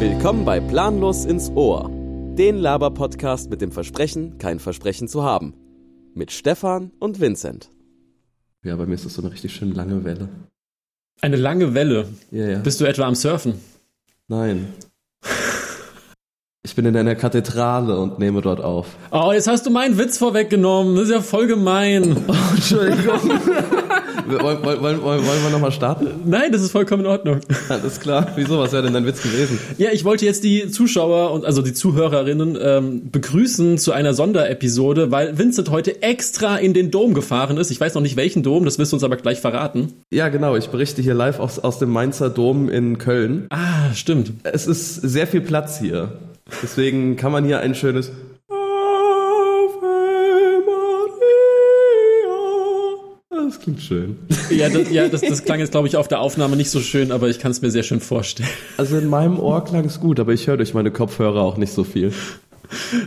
Willkommen bei Planlos ins Ohr, den Laber-Podcast mit dem Versprechen, kein Versprechen zu haben. Mit Stefan und Vincent. Ja, bei mir ist das so eine richtig schön lange Welle. Eine lange Welle. Ja, ja. Bist du etwa am Surfen? Nein. Ich bin in einer Kathedrale und nehme dort auf. Oh, jetzt hast du meinen Witz vorweggenommen. Das ist ja voll gemein. Oh, Entschuldigung. wollen, wollen, wollen, wollen wir nochmal starten? Nein, das ist vollkommen in Ordnung. Alles klar. Wieso? Was wäre denn dein Witz gewesen? Ja, ich wollte jetzt die Zuschauer und also die Zuhörerinnen ähm, begrüßen zu einer Sonderepisode, weil Vincent heute extra in den Dom gefahren ist. Ich weiß noch nicht welchen Dom, das wirst du uns aber gleich verraten. Ja, genau. Ich berichte hier live aus, aus dem Mainzer Dom in Köln. Ah, stimmt. Es ist sehr viel Platz hier. Deswegen kann man hier ein schönes Das klingt schön. Ja, das, ja, das, das klang jetzt, glaube ich, auf der Aufnahme nicht so schön, aber ich kann es mir sehr schön vorstellen. Also in meinem Ohr klang es gut, aber ich höre durch meine Kopfhörer auch nicht so viel.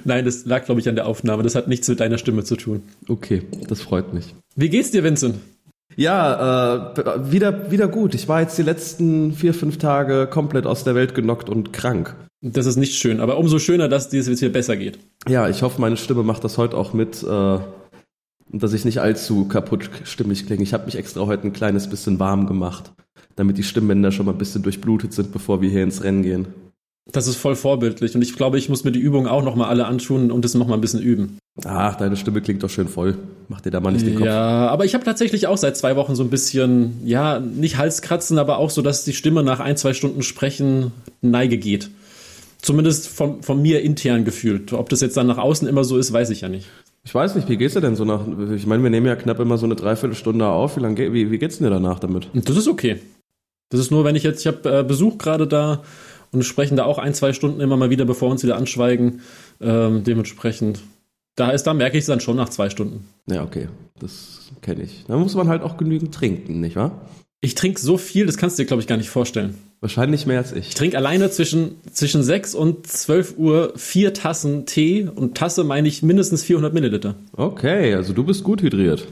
Nein, das lag, glaube ich, an der Aufnahme. Das hat nichts mit deiner Stimme zu tun. Okay, das freut mich. Wie geht's dir, Vincent? Ja, äh, wieder, wieder gut. Ich war jetzt die letzten vier, fünf Tage komplett aus der Welt genockt und krank. Das ist nicht schön, aber umso schöner, dass dir es jetzt wieder besser geht. Ja, ich hoffe, meine Stimme macht das heute auch mit, äh, dass ich nicht allzu kaputt stimmig klinge. Ich habe mich extra heute ein kleines bisschen warm gemacht, damit die Stimmbänder schon mal ein bisschen durchblutet sind, bevor wir hier ins Rennen gehen. Das ist voll vorbildlich und ich glaube, ich muss mir die Übungen auch nochmal alle antun und das nochmal ein bisschen üben. Ach, deine Stimme klingt doch schön voll. Mach dir da mal nicht den Kopf. Ja, aber ich habe tatsächlich auch seit zwei Wochen so ein bisschen, ja, nicht Halskratzen, aber auch so, dass die Stimme nach ein, zwei Stunden Sprechen Neige geht. Zumindest von, von mir intern gefühlt. Ob das jetzt dann nach außen immer so ist, weiß ich ja nicht. Ich weiß nicht, wie geht's dir denn so nach, ich meine, wir nehmen ja knapp immer so eine Dreiviertelstunde auf. Wie, lang, wie, wie geht's dir danach damit? Das ist okay. Das ist nur, wenn ich jetzt, ich habe äh, Besuch gerade da und sprechen da auch ein, zwei Stunden immer mal wieder, bevor wir uns wieder anschweigen. Ähm, dementsprechend, da ist, da merke ich es dann schon nach zwei Stunden. Ja, okay, das kenne ich. Da muss man halt auch genügend trinken, nicht wahr? Ich trinke so viel, das kannst du dir, glaube ich, gar nicht vorstellen. Wahrscheinlich mehr als ich. Ich trinke alleine zwischen, zwischen 6 und 12 Uhr vier Tassen Tee und Tasse meine ich mindestens 400 Milliliter. Okay, also du bist gut hydriert.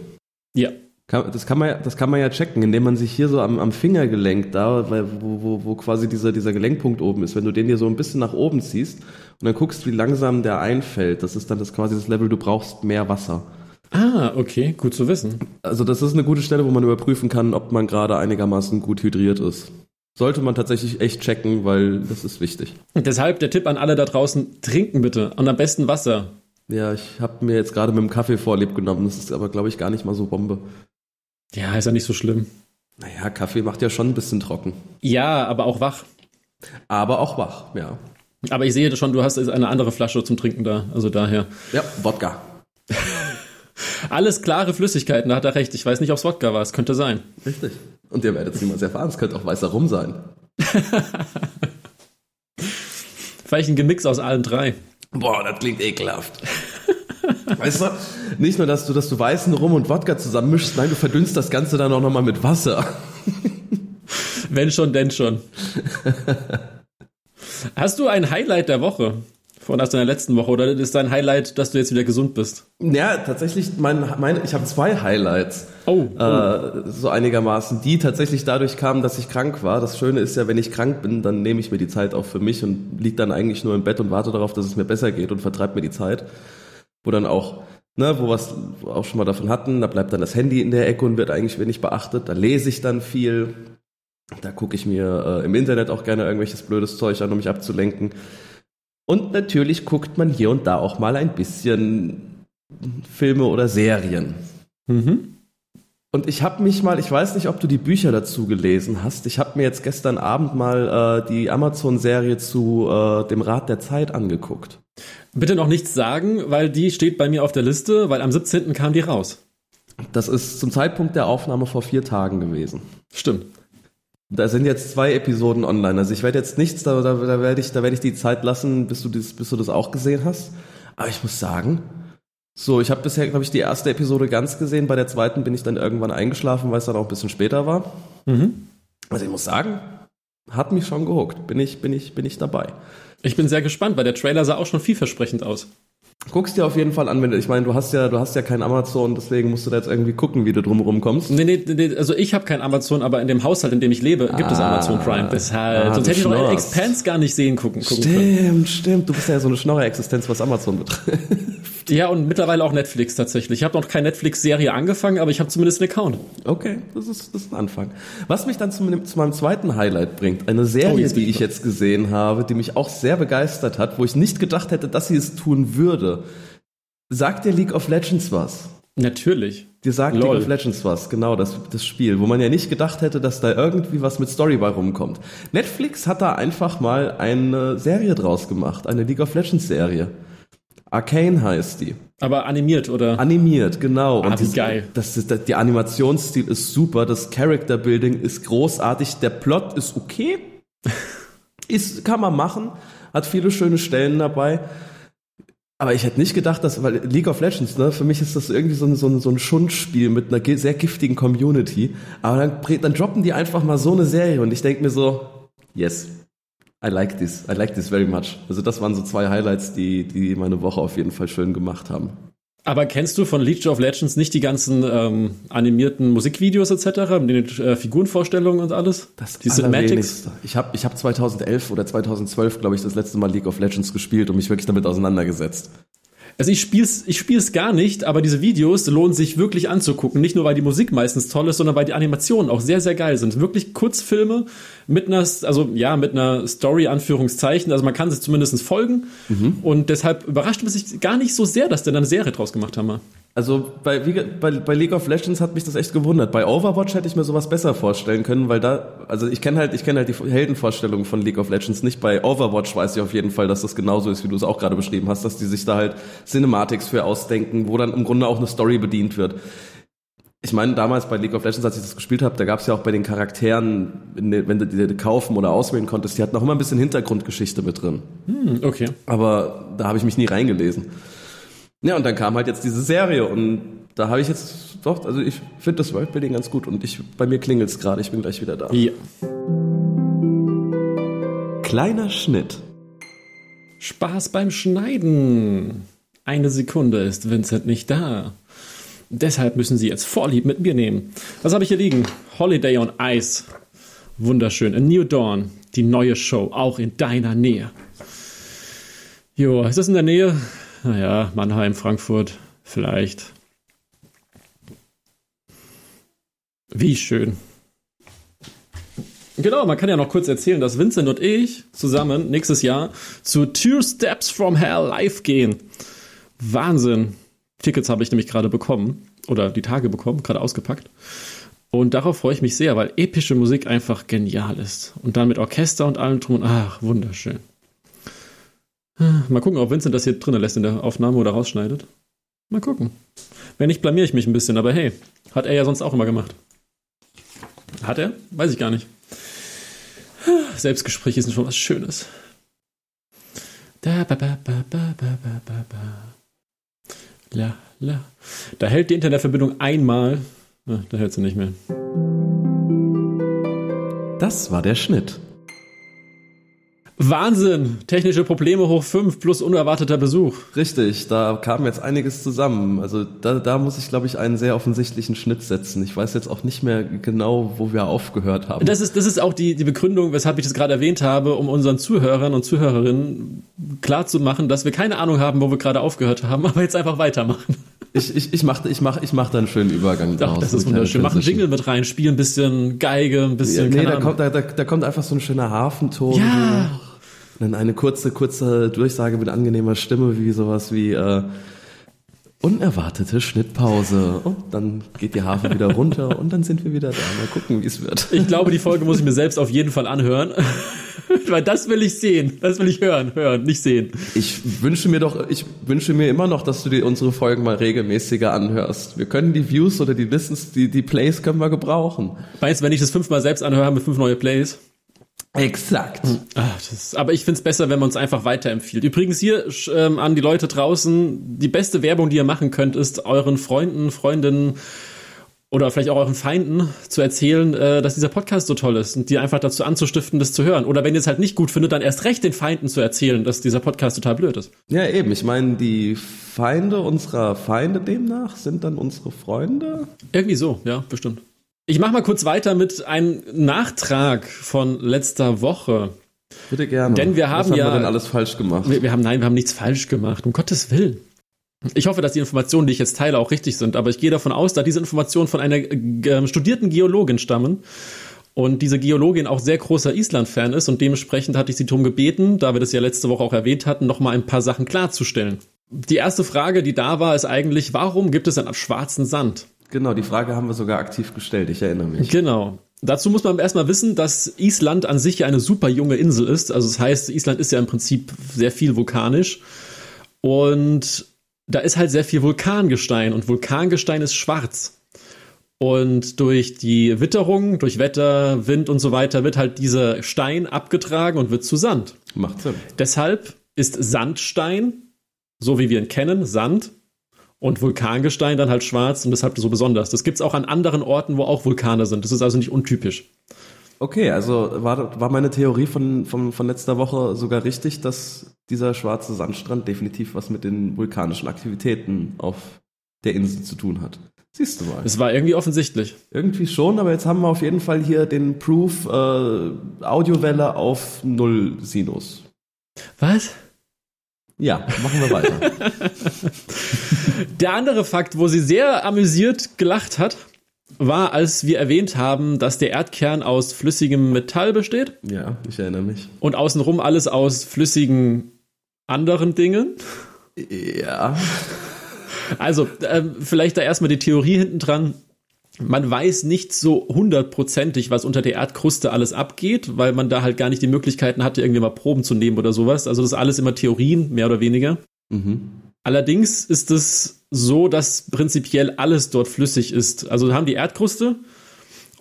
Ja. Das, kann man, ja- das kann man ja checken, indem man sich hier so am, am Fingergelenk da, wo, wo, wo quasi dieser, dieser Gelenkpunkt oben ist, wenn du den hier so ein bisschen nach oben ziehst und dann guckst, wie langsam der einfällt, das ist dann das quasi das Level, du brauchst mehr Wasser. Ah, okay, gut zu wissen. Also das ist eine gute Stelle, wo man überprüfen kann, ob man gerade einigermaßen gut hydriert ist. Sollte man tatsächlich echt checken, weil das ist wichtig. Und deshalb der Tipp an alle da draußen, trinken bitte und am besten Wasser. Ja, ich habe mir jetzt gerade mit dem Kaffee vorlieb genommen, das ist aber, glaube ich, gar nicht mal so Bombe. Ja, ist ja nicht so schlimm. Naja, Kaffee macht ja schon ein bisschen trocken. Ja, aber auch wach. Aber auch wach, ja. Aber ich sehe schon, du hast eine andere Flasche zum Trinken da, also daher. Ja, Wodka. Alles klare Flüssigkeiten, da hat er recht. Ich weiß nicht, ob es Wodka war, es könnte sein. Richtig. Und ihr werdet es niemals erfahren, es könnte auch weißer Rum sein. Vielleicht ein Gemix aus allen drei. Boah, das klingt ekelhaft. Weißt du, nicht nur, dass du, dass du weißen Rum und Wodka zusammenmischst, nein, du verdünnst das Ganze dann auch nochmal mit Wasser. Wenn schon, denn schon. Hast du ein Highlight der Woche? Von aus deiner letzten Woche oder ist dein Highlight, dass du jetzt wieder gesund bist? Ja, tatsächlich, mein, mein, ich habe zwei Highlights. Oh, oh. Äh, so einigermaßen, die tatsächlich dadurch kamen, dass ich krank war. Das Schöne ist ja, wenn ich krank bin, dann nehme ich mir die Zeit auch für mich und liege dann eigentlich nur im Bett und warte darauf, dass es mir besser geht und vertreibe mir die Zeit. Wo dann auch, ne, wo wir es auch schon mal davon hatten, da bleibt dann das Handy in der Ecke und wird eigentlich wenig beachtet. Da lese ich dann viel. Da gucke ich mir äh, im Internet auch gerne irgendwelches blödes Zeug an, um mich abzulenken. Und natürlich guckt man hier und da auch mal ein bisschen Filme oder Serien. Mhm. Und ich habe mich mal, ich weiß nicht, ob du die Bücher dazu gelesen hast. Ich habe mir jetzt gestern Abend mal äh, die Amazon-Serie zu äh, dem Rat der Zeit angeguckt. Bitte noch nichts sagen, weil die steht bei mir auf der Liste, weil am 17. kam die raus. Das ist zum Zeitpunkt der Aufnahme vor vier Tagen gewesen. Stimmt. Da sind jetzt zwei Episoden online. Also ich werde jetzt nichts, da, da, da werde ich, da werde ich die Zeit lassen, bis du das, bis du das auch gesehen hast. Aber ich muss sagen, so, ich habe bisher, glaube ich, die erste Episode ganz gesehen. Bei der zweiten bin ich dann irgendwann eingeschlafen, weil es dann auch ein bisschen später war. Mhm. Also ich muss sagen, hat mich schon gehuckt. Bin ich, bin ich, bin ich dabei. Ich bin sehr gespannt, weil der Trailer sah auch schon vielversprechend aus. Guckst dir auf jeden Fall an, wenn du, ich meine, du hast ja, du hast ja kein Amazon, deswegen musst du da jetzt irgendwie gucken, wie du drumherum kommst. Nee, nee, nee, also ich habe kein Amazon, aber in dem Haushalt, in dem ich lebe, gibt es Ah. Amazon Prime. Deshalb, Ah, sonst hätte ich noch schnorrst. Expanse gar nicht sehen gucken, gucken können. Stimmt, stimmt. Du bist ja so eine Schnorrer-Existenz, was Amazon betrifft. Ja, und mittlerweile auch Netflix tatsächlich. Ich habe noch keine Netflix-Serie angefangen, aber ich habe zumindest einen Account. Okay, das ist, das ist ein Anfang. Was mich dann zu, meinem- zu meinem zweiten Highlight bringt, eine Oh, Serie, bin die ich ich jetzt gesehen habe, die mich auch sehr begeistert hat, wo ich nicht gedacht hätte, dass sie es tun würde. Sagt dir League of Legends was? Natürlich. Dir sagt Lol. League of Legends was, genau, das, das Spiel, wo man ja nicht gedacht hätte, dass da irgendwie was mit Story bei rumkommt. Netflix hat da einfach mal eine Serie draus gemacht, eine League of Legends Serie. Arcane heißt die. Aber animiert, oder? Animiert, genau. Ah, wie die, geil. Das ist, das, die Animationsstil ist super, das Character Building ist großartig, der Plot ist okay. ist, kann man machen, hat viele schöne Stellen dabei. Aber ich hätte nicht gedacht, dass, weil League of Legends, ne, für mich ist das irgendwie so ein, so ein, so ein Schundspiel mit einer sehr giftigen Community. Aber dann, dann droppen die einfach mal so eine Serie und ich denke mir so, yes, I like this, I like this very much. Also das waren so zwei Highlights, die, die meine Woche auf jeden Fall schön gemacht haben. Aber kennst du von League of Legends nicht die ganzen ähm, animierten Musikvideos etc., mit den äh, Figurenvorstellungen und alles? Das die Cinematics? Ich habe ich hab 2011 oder 2012, glaube ich, das letzte Mal League of Legends gespielt und mich wirklich damit auseinandergesetzt. Also ich spiel's, ich spiel's gar nicht, aber diese Videos lohnen sich wirklich anzugucken. Nicht nur, weil die Musik meistens toll ist, sondern weil die Animationen auch sehr, sehr geil sind. Wirklich Kurzfilme mit einer, also ja, mit einer Story, Anführungszeichen. Also man kann sich zumindest folgen. Und deshalb überrascht mich gar nicht so sehr, dass die da eine Serie draus gemacht haben. Also bei, wie, bei, bei League of Legends hat mich das echt gewundert. Bei Overwatch hätte ich mir sowas besser vorstellen können, weil da, also ich kenne halt, ich kenne halt die Heldenvorstellungen von League of Legends nicht. Bei Overwatch weiß ich auf jeden Fall, dass das genauso ist, wie du es auch gerade beschrieben hast, dass die sich da halt Cinematics für ausdenken, wo dann im Grunde auch eine Story bedient wird. Ich meine, damals bei League of Legends, als ich das gespielt habe, da gab es ja auch bei den Charakteren, wenn du die kaufen oder auswählen konntest, die hatten auch immer ein bisschen Hintergrundgeschichte mit drin. Hm, okay. Aber da habe ich mich nie reingelesen. Ja, und dann kam halt jetzt diese Serie und da habe ich jetzt doch, also ich finde das Worldbuilding ganz gut und ich, bei mir klingelt's gerade, ich bin gleich wieder da. Ja. Kleiner Schnitt. Spaß beim Schneiden. Eine Sekunde ist Vincent nicht da. Deshalb müssen Sie jetzt Vorlieb mit mir nehmen. Was habe ich hier liegen? Holiday on Ice. Wunderschön. A New Dawn. Die neue Show. Auch in deiner Nähe. Jo, ist das in der Nähe? Naja, Mannheim, Frankfurt. Vielleicht. Wie schön. Genau, man kann ja noch kurz erzählen, dass Vincent und ich zusammen nächstes Jahr zu Two Steps from Hell live gehen. Wahnsinn. Tickets habe ich nämlich gerade bekommen oder die Tage bekommen, gerade ausgepackt. Und darauf freue ich mich sehr, weil epische Musik einfach genial ist. Und dann mit Orchester und allem drum ach, wunderschön. Mal gucken, ob Vincent das hier drin lässt in der Aufnahme oder rausschneidet. Mal gucken. Wenn nicht, blamier ich mich ein bisschen, aber hey, hat er ja sonst auch immer gemacht. Hat er? Weiß ich gar nicht. Selbstgespräche sind schon was Schönes. Da, ba, ba, ba, ba, ba, ba, ba. La, la. Da hält die Internetverbindung einmal. Ah, da hält sie nicht mehr. Das war der Schnitt. Wahnsinn! Technische Probleme hoch 5 plus unerwarteter Besuch. Richtig, da kam jetzt einiges zusammen. Also da, da muss ich, glaube ich, einen sehr offensichtlichen Schnitt setzen. Ich weiß jetzt auch nicht mehr genau, wo wir aufgehört haben. Das ist, das ist auch die, die Begründung, weshalb ich das gerade erwähnt habe, um unseren Zuhörern und Zuhörerinnen klarzumachen, dass wir keine Ahnung haben, wo wir gerade aufgehört haben, aber jetzt einfach weitermachen. Ich, ich, ich mache ich mach, ich mach da einen schönen Übergang draus. das ist wunderschön. Mach einen. Jingle mit rein, spiel ein bisschen Geige, ein Ja, bisschen, nee, keine da kommt, da, da kommt einfach so ein schöner Hafenton. Ja. Dann eine kurze, kurze Durchsage mit angenehmer Stimme, wie sowas wie äh, unerwartete Schnittpause. Und dann geht die Hafen wieder runter und dann sind wir wieder da. Mal gucken, wie es wird. Ich glaube, die Folge muss ich mir selbst auf jeden Fall anhören. Weil das will ich sehen. Das will ich hören, hören, nicht sehen. Ich wünsche mir doch, ich wünsche mir immer noch, dass du dir unsere Folgen mal regelmäßiger anhörst. Wir können die Views oder die Listens, die, die Plays können wir gebrauchen. Weißt du, wenn ich das fünfmal selbst anhöre, haben wir fünf neue Plays. Exakt. Ah, das, aber ich find's besser, wenn man uns einfach weiterempfiehlt. Übrigens hier ähm, an die Leute draußen, die beste Werbung, die ihr machen könnt, ist euren Freunden, Freundinnen oder vielleicht auch euren Feinden zu erzählen, äh, dass dieser Podcast so toll ist und die einfach dazu anzustiften, das zu hören. Oder wenn ihr es halt nicht gut findet, dann erst recht den Feinden zu erzählen, dass dieser Podcast total blöd ist. Ja, eben. Ich meine, die Feinde unserer Feinde demnach sind dann unsere Freunde. Irgendwie so, ja, bestimmt. Ich mache mal kurz weiter mit einem Nachtrag von letzter Woche. Bitte gerne. Denn wir haben Was haben ja- wir denn alles falsch gemacht? Wir, wir haben, nein, wir haben nichts falsch gemacht, um Gottes Willen. Ich hoffe, dass die Informationen, die ich jetzt teile, auch richtig sind, aber ich gehe davon aus, da diese Informationen von einer äh, studierten Geologin stammen und diese Geologin auch sehr großer Island-Fan ist und dementsprechend hatte ich sie darum gebeten, da wir das ja letzte Woche auch erwähnt hatten, noch mal ein paar Sachen klarzustellen. Die erste Frage, die da war, ist eigentlich, warum gibt es einen schwarzen Sand? Genau, die Frage haben wir sogar aktiv gestellt, ich erinnere mich. Genau. Dazu muss man erstmal wissen, dass Island an sich ja eine super junge Insel ist. Also das heißt, Island ist ja im Prinzip sehr viel vulkanisch. Und da ist halt sehr viel Vulkangestein und Vulkangestein ist schwarz. Und durch die Witterung, durch Wetter, Wind und so weiter wird halt dieser Stein abgetragen und wird zu Sand. Macht Sinn. Deshalb ist Sandstein, so wie wir ihn kennen, Sand und Vulkangestein dann halt schwarz und deshalb so besonders. Das gibt's auch an anderen Orten, wo auch Vulkane sind. Das ist also nicht untypisch. Okay, also war, war meine Theorie von, von, von letzter Woche sogar richtig, dass dieser schwarze Sandstrand definitiv was mit den vulkanischen Aktivitäten auf der Insel zu tun hat. Siehst du mal. Es war irgendwie offensichtlich. Irgendwie schon, aber jetzt haben wir auf jeden Fall hier den Proof äh, Audiowelle auf Null Sinus. Was? Ja, machen wir weiter. Der andere Fakt, wo sie sehr amüsiert gelacht hat, war, als wir erwähnt haben, dass der Erdkern aus flüssigem Metall besteht ja, ich erinnere mich. und außenrum alles aus flüssigen anderen Dingen. Ja. Also, ähm, vielleicht da erstmal die Theorie hinten dran. Man weiß nicht so hundertprozentig, was unter der Erdkruste alles abgeht, weil man da halt gar nicht die Möglichkeiten hatte, irgendwie mal Proben zu nehmen oder sowas. Also das ist alles immer Theorien, mehr oder weniger. Mhm. Allerdings ist es so, dass prinzipiell alles dort flüssig ist. Also wir haben die Erdkruste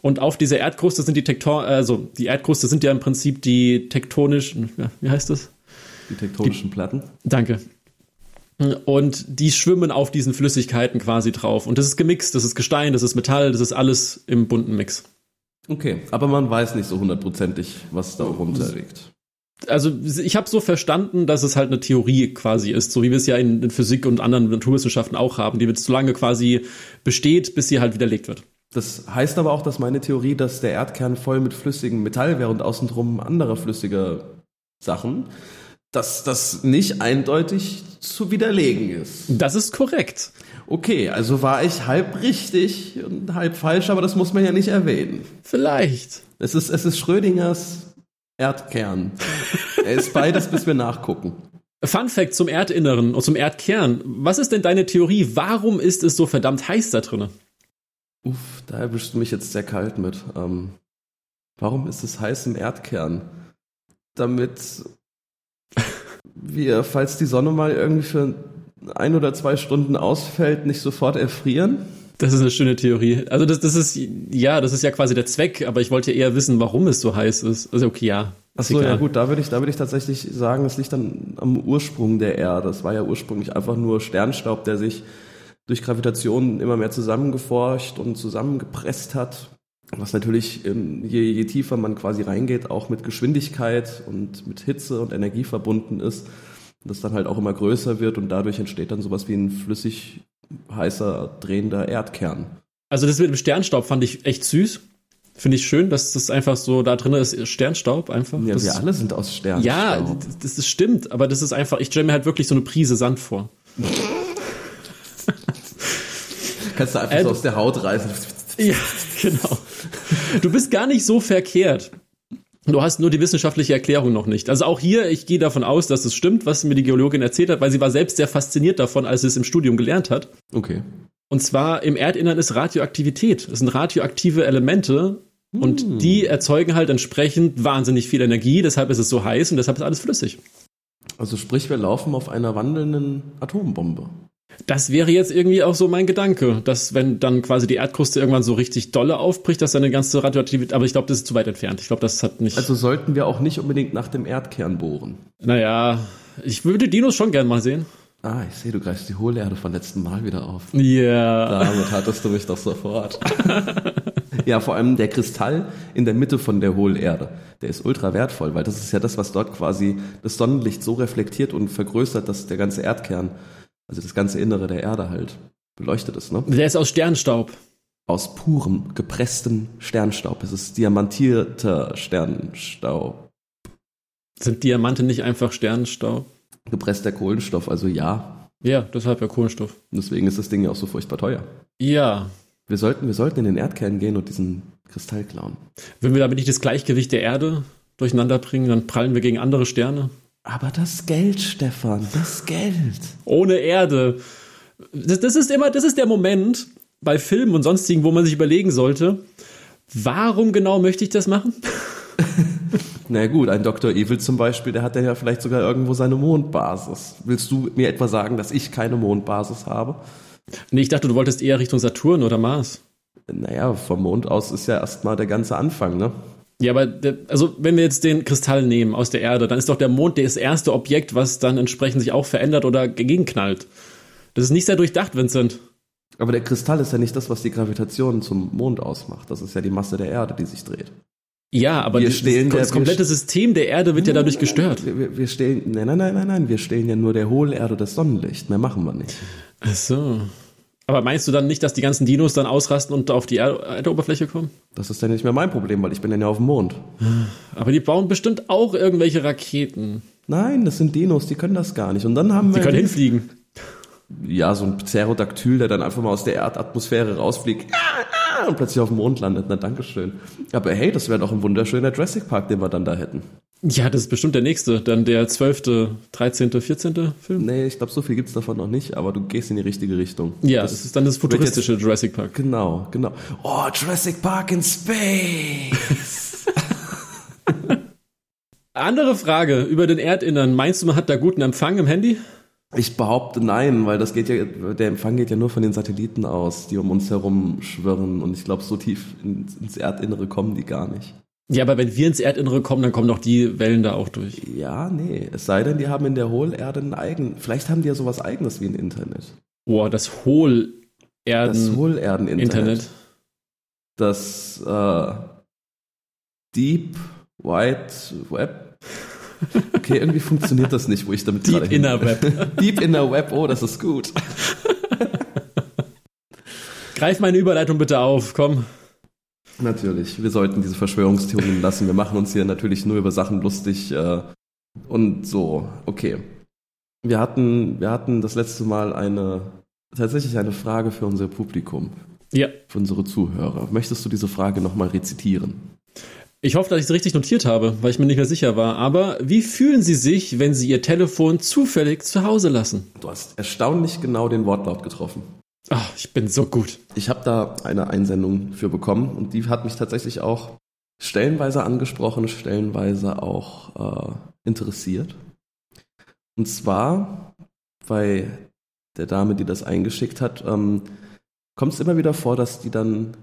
und auf dieser Erdkruste sind die Tekton, also die Erdkruste sind ja im Prinzip die tektonischen, ja, wie heißt das? Die tektonischen Platten. Danke. Und die schwimmen auf diesen Flüssigkeiten quasi drauf. Und das ist gemixt, das ist Gestein, das ist Metall, das ist alles im bunten Mix. Okay, aber man weiß nicht so hundertprozentig, was da runterliegt. Also ich habe so verstanden, dass es halt eine Theorie quasi ist, so wie wir es ja in, in Physik und anderen Naturwissenschaften auch haben, die so lange quasi besteht, bis sie halt widerlegt wird. Das heißt aber auch, dass meine Theorie, dass der Erdkern voll mit flüssigem Metall wäre und außen drum andere flüssige Sachen, dass das nicht eindeutig zu widerlegen ist. Das ist korrekt. Okay, also war ich halb richtig und halb falsch, aber das muss man ja nicht erwähnen. Vielleicht. Es ist, es ist Schrödingers Erdkern. er ist beides, bis wir nachgucken. Fun Fact zum Erdinneren und zum Erdkern. Was ist denn deine Theorie? Warum ist es so verdammt heiß da drinnen? Uff, da erwischst du mich jetzt sehr kalt mit. Ähm, warum ist es heiß im Erdkern? Damit wir, falls die Sonne mal irgendwie für ein oder zwei Stunden ausfällt, nicht sofort erfrieren? Das ist eine schöne Theorie. Also das, das ist, ja, das ist ja quasi der Zweck, aber ich wollte ja eher wissen, warum es so heiß ist. Also okay, ja. Achso, ja gut, da würde ich, da würde ich tatsächlich sagen, es liegt dann am Ursprung der Erde. Das war ja ursprünglich einfach nur Sternstaub, der sich durch Gravitation immer mehr zusammengeforscht und zusammengepresst hat. Was natürlich, ähm, je, je tiefer man quasi reingeht, auch mit Geschwindigkeit und mit Hitze und Energie verbunden ist. Das dann halt auch immer größer wird und dadurch entsteht dann sowas wie ein flüssig heißer, drehender Erdkern. Also das mit dem Sternstaub fand ich echt süß. Finde ich schön, dass das einfach so da drin ist, Sternstaub einfach. Ja, das, wir alle sind aus Sternstaub. ja, das, das stimmt, aber das ist einfach, ich stelle mir halt wirklich so eine Prise Sand vor. Kannst du einfach Äh, so aus der Haut reißen. Ja, genau. Du bist gar nicht so verkehrt. Du hast nur die wissenschaftliche Erklärung noch nicht. Also auch hier, ich gehe davon aus, dass es stimmt, was mir die Geologin erzählt hat, weil sie war selbst sehr fasziniert davon, als sie es im Studium gelernt hat. Okay. Und zwar im Erdinnern ist Radioaktivität. Es sind radioaktive Elemente und die erzeugen halt entsprechend wahnsinnig viel Energie. Deshalb ist es so heiß und deshalb ist alles flüssig. Also sprich, wir laufen auf einer wandelnden Atombombe. Das wäre jetzt irgendwie auch so mein Gedanke, dass wenn dann quasi die Erdkruste irgendwann so richtig dolle aufbricht, dass dann eine ganze Radioaktivität, aber ich glaube, das ist zu weit entfernt. Ich glaube, das hat nicht. Also sollten wir auch nicht unbedingt nach dem Erdkern bohren. naja, ich würde Dinos schon gern mal sehen. Ah, ich sehe, du greifst die Hohlerde vom letzten Mal wieder auf. Ja. Damit hattest du mich doch sofort. ja, vor allem der Kristall in der Mitte von der Hohlerde, der ist ultra wertvoll, weil das ist ja das, was dort quasi das Sonnenlicht so reflektiert und vergrößert, dass der ganze Erdkern, also das ganze Innere der Erde halt beleuchtet ist, ne? Der ist aus Sternstaub. Aus purem, gepresstem Sternstaub. Es ist diamantierter Sternstaub. Sind Diamanten nicht einfach Sternstaub? Gepresster Kohlenstoff, also ja. Ja, deshalb ja Kohlenstoff. Deswegen ist das Ding ja auch so furchtbar teuer. Ja. Wir sollten, wir sollten in den Erdkern gehen und diesen Kristall klauen. Wenn wir damit nicht das Gleichgewicht der Erde durcheinander bringen, dann prallen wir gegen andere Sterne. Aber das Geld, Stefan, das Geld. Ohne Erde. Das, das ist immer, das ist der Moment bei Filmen und sonstigen, wo man sich überlegen sollte, warum genau möchte ich das machen? Na gut, ein Dr. Evil zum Beispiel, der hat ja vielleicht sogar irgendwo seine Mondbasis. Willst du mir etwa sagen, dass ich keine Mondbasis habe? Nee, ich dachte, du wolltest eher Richtung Saturn oder Mars. Naja, vom Mond aus ist ja erstmal der ganze Anfang, ne? Ja, aber der, also wenn wir jetzt den Kristall nehmen aus der Erde, dann ist doch der Mond das erste Objekt, was dann entsprechend sich auch verändert oder gegenknallt. Das ist nicht sehr durchdacht, Vincent. Aber der Kristall ist ja nicht das, was die Gravitation zum Mond ausmacht. Das ist ja die Masse der Erde, die sich dreht. Ja, aber Wir das, das, komplette System der Erde wird ja dadurch gestört. Wir, wir, stehlen, nein, nein, nein, nein, nein, wir stehlen ja nur der Hohlerde das Sonnenlicht. Mehr machen wir nicht. Ach so. Aber meinst du dann nicht, dass die ganzen Dinos dann ausrasten und auf die Er- Erdoberfläche kommen? Das ist ja nicht mehr mein Problem, weil ich bin dann ja auf dem Mond. Aber die bauen bestimmt auch irgendwelche Raketen. Nein, das sind Dinos, die können das gar nicht. Und dann haben Die wir können hinfliegen. ja so ein Pterodactyl, der dann einfach mal aus der Erdatmosphäre rausfliegt ah, ah, und plötzlich auf dem Mond landet. Na, Dankeschön. Aber hey, das wäre doch ein wunderschöner Jurassic Park, den wir dann da hätten. Ja, das ist bestimmt der nächste. Dann der 12., 13., 14. Film. Nee, ich glaube, so viel gibt's davon noch nicht, aber du gehst in die richtige Richtung. Ja, das ist dann das futuristische Jurassic Park. Genau, genau. Oh, Jurassic Park in Space. Andere Frage über den Erdinnern. Meinst du, man hat da guten Empfang im Handy? Ich behaupte nein, weil das geht ja, der Empfang geht ja nur von den Satelliten aus, die um uns herum schwirren. Und ich glaube, so tief ins Erdinnere kommen die gar nicht. Ja, aber wenn wir ins Erdinnere kommen, dann kommen doch die Wellen da auch durch. Ja, nee. Es sei denn, die haben in der Hohlerde ein eigen. Vielleicht haben die ja sowas eigenes wie ein Internet. Boah, das Hohlerden. Das Hohlerden-Internet. Internet. Das äh, Deep White Web. Okay, irgendwie funktioniert das nicht, wo ich damit Deep Inner Web. Deep Inner Web, oh, das ist gut. Greif meine Überleitung bitte auf, komm. Natürlich, wir sollten diese Verschwörungstheorien lassen. Wir machen uns hier natürlich nur über Sachen lustig äh, und so. Okay. Wir hatten, wir hatten das letzte Mal eine tatsächlich eine Frage für unser Publikum, Ja, für unsere Zuhörer. Möchtest du diese Frage nochmal rezitieren? ich hoffe, dass ich es richtig notiert habe, weil ich mir nicht mehr sicher war. Aber wie fühlen Sie sich, wenn Sie Ihr Telefon zufällig zu Hause lassen? Du hast erstaunlich genau den Wortlaut getroffen. Ach, ich bin so gut. Ich habe da eine Einsendung für bekommen und die hat mich tatsächlich auch stellenweise angesprochen, stellenweise auch äh, interessiert. Und zwar bei der Dame, die das eingeschickt hat, ähm, kommt es immer wieder vor, dass die dann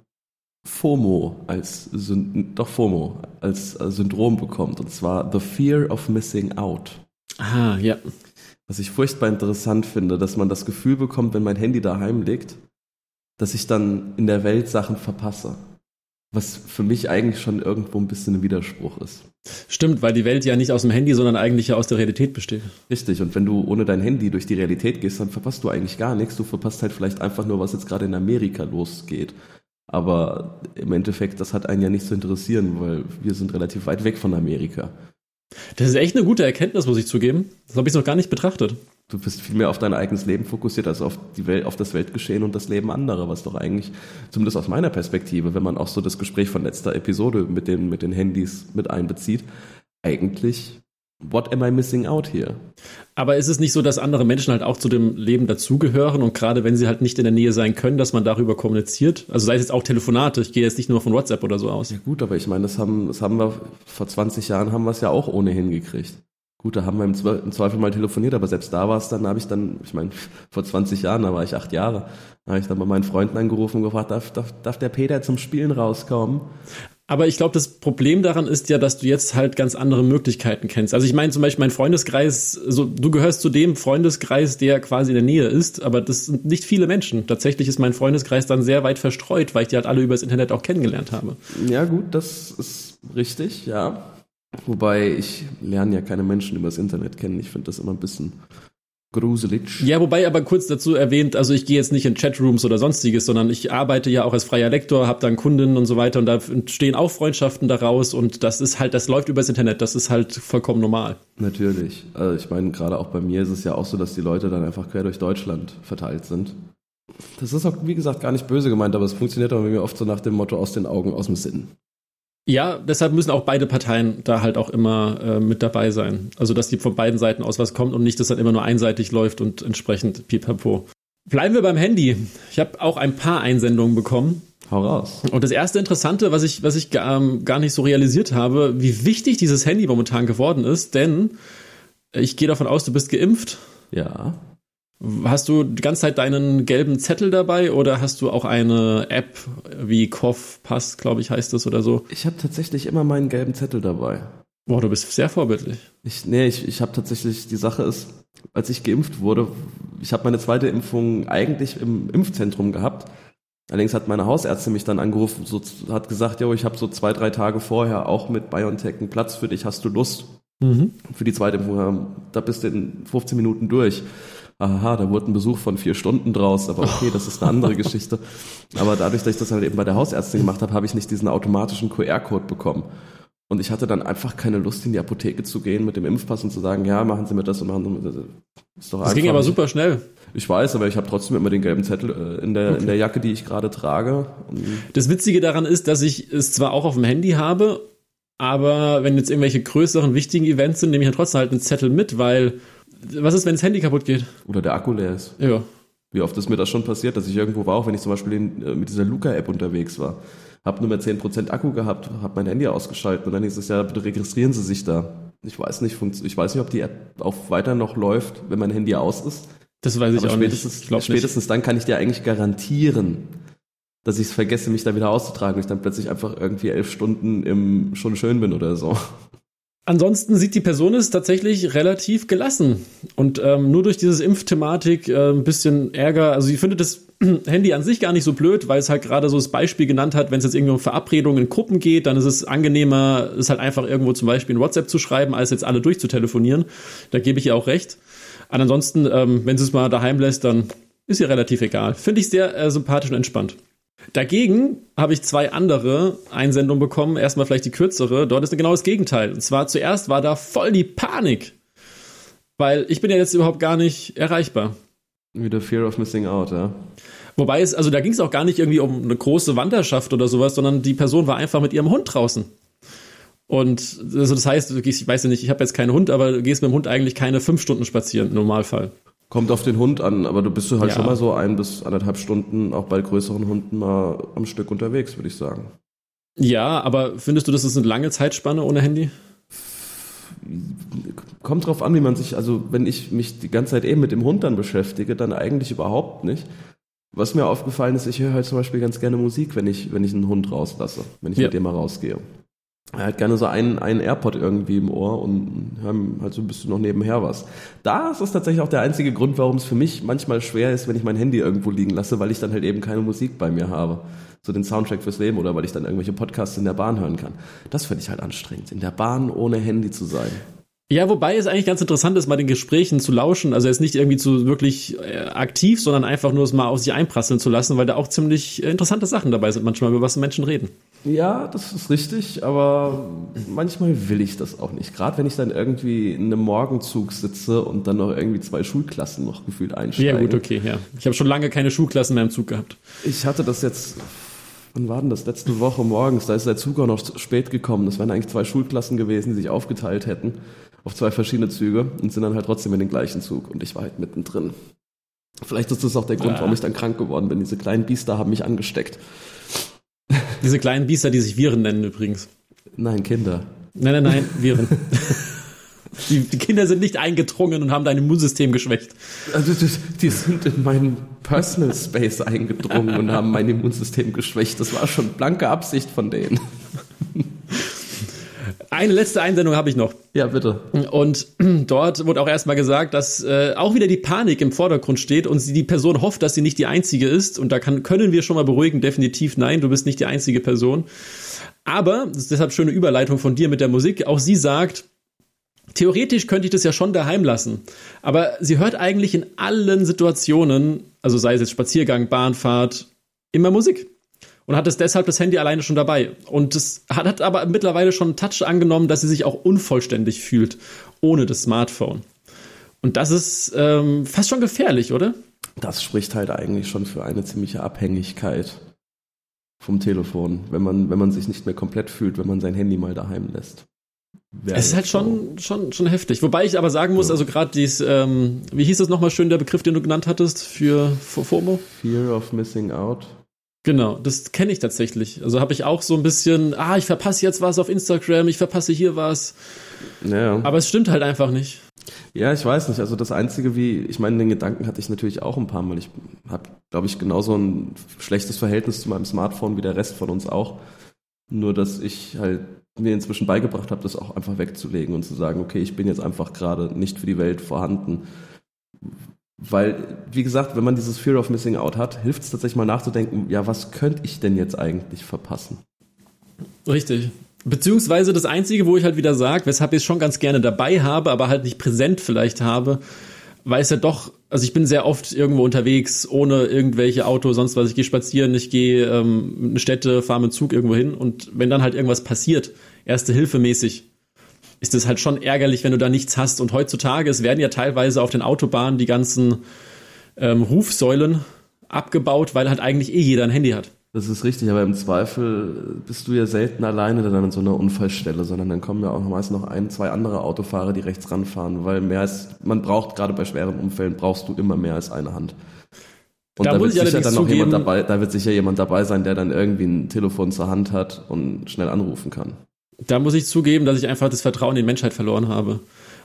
FOMO als doch FOMO als äh, Syndrom bekommt und zwar the fear of missing out. Ah, ja. Was ich furchtbar interessant finde, dass man das Gefühl bekommt, wenn mein Handy daheim liegt, dass ich dann in der Welt Sachen verpasse. Was für mich eigentlich schon irgendwo ein bisschen ein Widerspruch ist. Stimmt, weil die Welt ja nicht aus dem Handy, sondern eigentlich ja aus der Realität besteht. Richtig, und wenn du ohne dein Handy durch die Realität gehst, dann verpasst du eigentlich gar nichts. Du verpasst halt vielleicht einfach nur, was jetzt gerade in Amerika losgeht. Aber im Endeffekt, das hat einen ja nicht zu interessieren, weil wir sind relativ weit weg von Amerika. Das ist echt eine gute Erkenntnis, muss ich zugeben. Das habe ich noch gar nicht betrachtet. Du bist viel mehr auf dein eigenes Leben fokussiert als auf die Welt, auf das Weltgeschehen und das Leben anderer, was doch eigentlich, zumindest aus meiner Perspektive, wenn man auch so das Gespräch von letzter Episode mit den, mit den Handys mit einbezieht, eigentlich, what am I missing out here? Aber ist es nicht so, dass andere Menschen halt auch zu dem Leben dazugehören und gerade wenn sie halt nicht in der Nähe sein können, dass man darüber kommuniziert? Also sei es jetzt auch Telefonate, ich gehe jetzt nicht nur von WhatsApp oder so aus. Ja gut, aber ich meine, das haben, das haben wir, vor 20 Jahren haben wir es ja auch ohnehin gekriegt. Gut, da haben wir im, Zwe im Zweifel mal telefoniert, aber selbst da war es dann, habe ich dann, ich meine, vor 20 Jahren, da war ich acht Jahre, da habe ich dann bei meinen Freunden angerufen und gefragt, darf, darf, darf der Peter zum Spielen rauskommen? Aber ich glaube, das Problem daran ist ja, dass du jetzt halt ganz andere Möglichkeiten kennst. Also ich meine zum Beispiel mein Freundeskreis, so, du gehörst zu dem Freundeskreis, der quasi in der Nähe ist, aber das sind nicht viele Menschen. Tatsächlich ist mein Freundeskreis dann sehr weit verstreut, weil ich die halt alle übers Internet auch kennengelernt habe. Ja gut, das ist richtig, ja. Wobei ich lerne ja keine Menschen übers Internet kennen. Ich finde das immer ein bisschen gruselig. Ja, wobei aber kurz dazu erwähnt, also ich gehe jetzt nicht in Chatrooms oder sonstiges, sondern ich arbeite ja auch als freier Lektor, habe dann Kundinnen und so weiter und da entstehen auch Freundschaften daraus und das ist halt, das läuft übers Internet, das ist halt vollkommen normal. Natürlich. Also ich meine, gerade auch bei mir ist es ja auch so, dass die Leute dann einfach quer durch Deutschland verteilt sind. Das ist auch, wie gesagt, gar nicht böse gemeint, aber es funktioniert aber bei mir oft so nach dem Motto aus den Augen, aus dem Sinn. Ja, deshalb müssen auch beide Parteien da halt auch immer äh, mit dabei sein. Also, dass die von beiden Seiten aus was kommt und nicht, dass dann immer nur einseitig läuft und entsprechend pipapo. Bleiben wir beim Handy. Ich habe auch ein paar Einsendungen bekommen. Hau raus. Und das erste Interessante, was ich, was ich ähm, gar nicht so realisiert habe, wie wichtig dieses Handy momentan geworden ist, denn ich gehe davon aus, du bist geimpft. Ja. Hast du die ganze Zeit deinen gelben Zettel dabei oder hast du auch eine App wie Koff Pass, glaube ich, heißt das oder so? Ich habe tatsächlich immer meinen gelben Zettel dabei. Boah, du bist sehr vorbildlich. Ich, nee, ich, ich habe tatsächlich, die Sache ist, als ich geimpft wurde, ich habe meine zweite Impfung eigentlich im Impfzentrum gehabt. Allerdings hat meine Hausärztin mich dann angerufen, so, hat gesagt, jo, ich habe so zwei, drei Tage vorher auch mit BioNTech einen Platz für dich, hast du Lust? Mhm. Für die zweite Impfung, da bist du in 15 Minuten durch aha, da wurde ein Besuch von vier Stunden draus, aber okay, das ist eine andere Geschichte. Aber dadurch, dass ich das halt eben bei der Hausärztin gemacht habe, habe ich nicht diesen automatischen QR-Code bekommen. Und ich hatte dann einfach keine Lust, in die Apotheke zu gehen mit dem Impfpass und zu sagen, ja, machen Sie mir das und machen Sie mir das. Ist doch das ging aber super schnell. Ich weiß, aber ich habe trotzdem immer den gelben Zettel äh, in der, okay. in der Jacke, die ich gerade trage. Das Witzige daran ist, dass ich es zwar auch auf dem Handy habe, aber wenn jetzt irgendwelche größeren, wichtigen Events sind, nehme ich ja trotzdem halt einen Zettel mit, weil was ist, wenn das Handy kaputt geht? Oder der Akku leer ist. Ja. Wie oft ist mir das schon passiert, dass ich irgendwo war, auch wenn ich zum Beispiel äh, mit dieser Luca-App unterwegs war. Hab nur mehr 10% Akku gehabt, hab mein Handy ausgeschaltet und dann hieß es ja, bitte registrieren Sie sich da. Ich weiß nicht, ich weiß nicht, ob die App auch weiter noch läuft, wenn mein Handy aus ist. Das weiß ich Aber auch spätestens, nicht. spätestens nicht. dann kann ich dir eigentlich garantieren, dass ich es vergesse, mich da wieder auszutragen und ich dann plötzlich einfach irgendwie elf Stunden im schon schön bin oder so. Ansonsten sieht die Person es tatsächlich relativ gelassen und ähm, nur durch dieses Impfthematik äh, ein bisschen Ärger. Also sie findet das Handy an sich gar nicht so blöd, weil es halt gerade so das Beispiel genannt hat, wenn es jetzt irgendwie um Verabredungen in Gruppen geht, dann ist es angenehmer, es halt einfach irgendwo zum Beispiel in WhatsApp zu schreiben, als jetzt alle durchzutelefonieren. Da gebe ich ihr auch recht. Und ansonsten, ähm, wenn sie es mal daheim lässt, dann ist ihr relativ egal. Finde ich sehr äh, sympathisch und entspannt. Dagegen habe ich zwei andere Einsendungen bekommen. Erstmal vielleicht die kürzere. Dort ist genau das Gegenteil. Und zwar zuerst war da voll die Panik. Weil ich bin ja jetzt überhaupt gar nicht erreichbar. Wieder Fear of Missing Out, ja. Wobei es, also da ging es auch gar nicht irgendwie um eine große Wanderschaft oder sowas, sondern die Person war einfach mit ihrem Hund draußen. Und also das heißt, ich weiß ja nicht, ich habe jetzt keinen Hund, aber du gehst mit dem Hund eigentlich keine fünf Stunden spazieren im Normalfall. Kommt auf den Hund an, aber du bist du halt ja. schon mal so ein bis anderthalb Stunden auch bei größeren Hunden mal am Stück unterwegs, würde ich sagen. Ja, aber findest du, das ist eine lange Zeitspanne ohne Handy? Kommt drauf an, wie man sich, also wenn ich mich die ganze Zeit eben mit dem Hund dann beschäftige, dann eigentlich überhaupt nicht. Was mir aufgefallen ist, ich höre halt zum Beispiel ganz gerne Musik, wenn ich, wenn ich einen Hund rauslasse, wenn ich ja. mit dem mal rausgehe er hat gerne so einen, einen AirPod irgendwie im Ohr und hören halt so ein bisschen noch nebenher was. Da ist tatsächlich auch der einzige Grund, warum es für mich manchmal schwer ist, wenn ich mein Handy irgendwo liegen lasse, weil ich dann halt eben keine Musik bei mir habe. So den Soundtrack fürs Leben oder weil ich dann irgendwelche Podcasts in der Bahn hören kann. Das finde ich halt anstrengend, in der Bahn ohne Handy zu sein. Ja, wobei es eigentlich ganz interessant ist, mal den Gesprächen zu lauschen. Also jetzt nicht irgendwie zu wirklich äh, aktiv, sondern einfach nur es mal auf sich einprasseln zu lassen, weil da auch ziemlich äh, interessante Sachen dabei sind, manchmal über was Menschen reden. Ja, das ist richtig, aber manchmal will ich das auch nicht. Gerade wenn ich dann irgendwie in einem Morgenzug sitze und dann noch irgendwie zwei Schulklassen noch gefühlt einsteigen. Ja, gut, okay, ja. Ich habe schon lange keine Schulklassen mehr im Zug gehabt. Ich hatte das jetzt wann war denn das? Letzte Woche morgens, da ist der Zug auch noch spät gekommen. Das wären eigentlich zwei Schulklassen gewesen, die sich aufgeteilt hätten auf zwei verschiedene Züge und sind dann halt trotzdem in den gleichen Zug und ich war halt mittendrin. Vielleicht ist das auch der Grund, ja. warum ich dann krank geworden bin. Diese kleinen Biester haben mich angesteckt. Diese kleinen Biester, die sich Viren nennen übrigens. Nein, Kinder. Nein, nein, nein, Viren. Die, die, Kinder sind nicht eingedrungen und haben dein Immunsystem geschwächt. Also die sind in meinen Personal Space eingedrungen und haben mein Immunsystem geschwächt. Das war schon blanke Absicht von denen. Eine letzte Einsendung habe ich noch. Ja, bitte. Und dort wurde auch erstmal gesagt, dass äh, auch wieder die Panik im Vordergrund steht und sie, die Person hofft, dass sie nicht die einzige ist. Und da kann, können wir schon mal beruhigen, definitiv nein, du bist nicht die einzige Person. Aber, das ist deshalb schöne Überleitung von dir mit der Musik, auch sie sagt, theoretisch könnte ich das ja schon daheim lassen. Aber sie hört eigentlich in allen Situationen, also sei es jetzt Spaziergang, Bahnfahrt, immer Musik und hat es deshalb das Handy alleine schon dabei. Und es hat, hat aber mittlerweile schon einen Touch angenommen, dass sie sich auch unvollständig fühlt ohne das Smartphone. Und das ist ähm, fast schon gefährlich, oder? Das spricht halt eigentlich schon für eine ziemliche Abhängigkeit vom Telefon, wenn man, wenn man sich nicht mehr komplett fühlt, wenn man sein Handy mal daheim lässt. es ist halt schon, schon, schon heftig. Wobei ich aber sagen muss, ja. also gerade dies, ähm, wie hieß das nochmal schön, der Begriff, den du genannt hattest für, für FOMO? Fear of Missing Out. Genau, das kenne ich tatsächlich. Also habe ich auch so ein bisschen, ah, ich verpasse jetzt was auf Instagram, ich verpasse hier was. Ja. Aber es stimmt halt einfach nicht. Ja, ich weiß nicht. Also das Einzige, wie, ich meine, den Gedanken hatte ich natürlich auch ein paar Mal. Ich habe, glaube ich, genauso ein schlechtes Verhältnis zu meinem Smartphone wie der Rest von uns auch. Nur, dass ich halt mir inzwischen beigebracht habe, das auch einfach wegzulegen und zu sagen, okay, ich bin jetzt einfach gerade nicht für die Welt vorhanden weil, wie gesagt, wenn man dieses Fear of Missing Out hat, hilft es tatsächlich mal nachzudenken, ja, was könnte ich denn jetzt eigentlich verpassen? Richtig. Beziehungsweise das Einzige, wo ich halt wieder sage, weshalb ich es schon ganz gerne dabei habe, aber halt nicht präsent vielleicht habe, weil es ja doch, also ich bin sehr oft irgendwo unterwegs, ohne irgendwelche Autos, sonst was. Ich gehe spazieren, ich gehe ähm, in eine Städte, fahre mit Zug irgendwo hin und wenn dann halt irgendwas passiert, erste Hilfe mäßig, ist es halt schon ärgerlich, wenn du da nichts hast. Und heutzutage, es werden ja teilweise auf den Autobahnen die ganzen ähm, Rufsäulen abgebaut, weil halt eigentlich eh jeder ein Handy hat. Das ist richtig, aber im Zweifel bist du ja selten alleine dann an so einer Unfallstelle, sondern dann kommen ja auch meist noch ein, zwei andere Autofahrer, die rechts ranfahren, weil mehr als, man braucht, gerade bei schweren Unfällen, brauchst du immer mehr als eine Hand. Und da, da wird sicher dann noch jemand dabei, da wird sicher jemand dabei sein, der dann irgendwie ein Telefon zur Hand hat und schnell anrufen kann da muss ich zugeben, dass ich einfach das Vertrauen in die Menschheit verloren habe.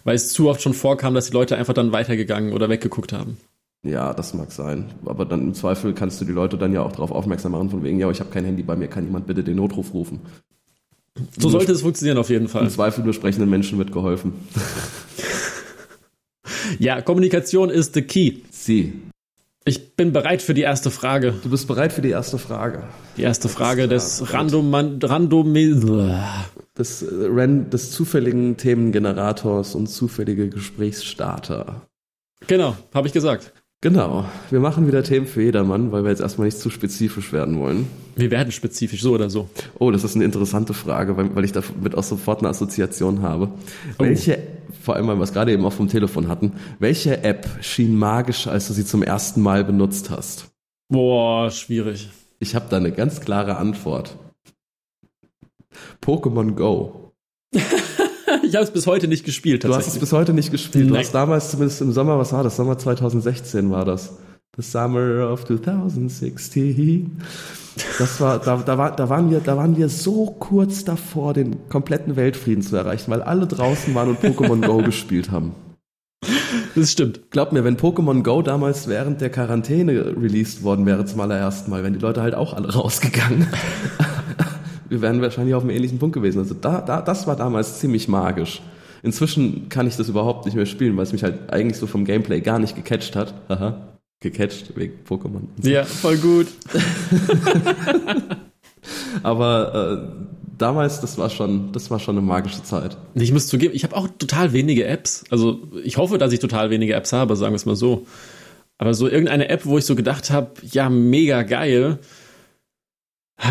Weil es zu oft schon vorkam, dass die Leute einfach dann weitergegangen oder weggeguckt haben. Ja, das mag sein. Aber dann im Zweifel kannst du die Leute dann ja auch darauf aufmerksam machen, von wegen, ja, ich habe kein Handy bei mir, kann jemand bitte den Notruf rufen. So nur sollte es funktionieren auf jeden Fall. Im Zweifel nur sprechenden Menschen wird geholfen. ja, Kommunikation ist the key. Sie. Ich bin bereit für die erste Frage. Du bist bereit für die erste Frage. Die erste Frage des Random, Random des, äh, des zufälligen Themengenerators und zufällige Gesprächsstarter. Genau, habe ich gesagt. Genau. Wir machen wieder Themen für jedermann, weil wir jetzt erstmal nicht zu spezifisch werden wollen. Wir werden spezifisch, so oder so. Oh, das ist eine interessante Frage, weil, weil ich damit auch sofort eine Assoziation habe. Oh. Welche, vor allem, weil wir es gerade eben auch vom Telefon hatten, welche App schien magisch, als du sie zum ersten Mal benutzt hast? Boah, schwierig. Ich habe da eine ganz klare Antwort. Pokémon Go. ich habe es bis heute nicht gespielt. Du hast es bis heute nicht gespielt. Du hast damals zumindest im Sommer, was war das? Sommer 2016 war das. The Summer of 2016. Das war, da, da, war, da, waren wir, da waren wir so kurz davor, den kompletten Weltfrieden zu erreichen, weil alle draußen waren und Pokémon Go gespielt haben. Das stimmt. Glaub mir, wenn Pokémon Go damals während der Quarantäne released worden wäre zum allerersten Mal, wären die Leute halt auch alle rausgegangen wir wären wahrscheinlich auf einem ähnlichen Punkt gewesen. Also da, da, das war damals ziemlich magisch. Inzwischen kann ich das überhaupt nicht mehr spielen, weil es mich halt eigentlich so vom Gameplay gar nicht gecatcht hat. Haha, gecatcht wegen Pokémon. So. Ja, voll gut. Aber äh, damals, das war schon, das war schon eine magische Zeit. Ich muss zugeben, ich habe auch total wenige Apps. Also ich hoffe, dass ich total wenige Apps habe, sagen wir es mal so. Aber so irgendeine App, wo ich so gedacht habe, ja, mega geil,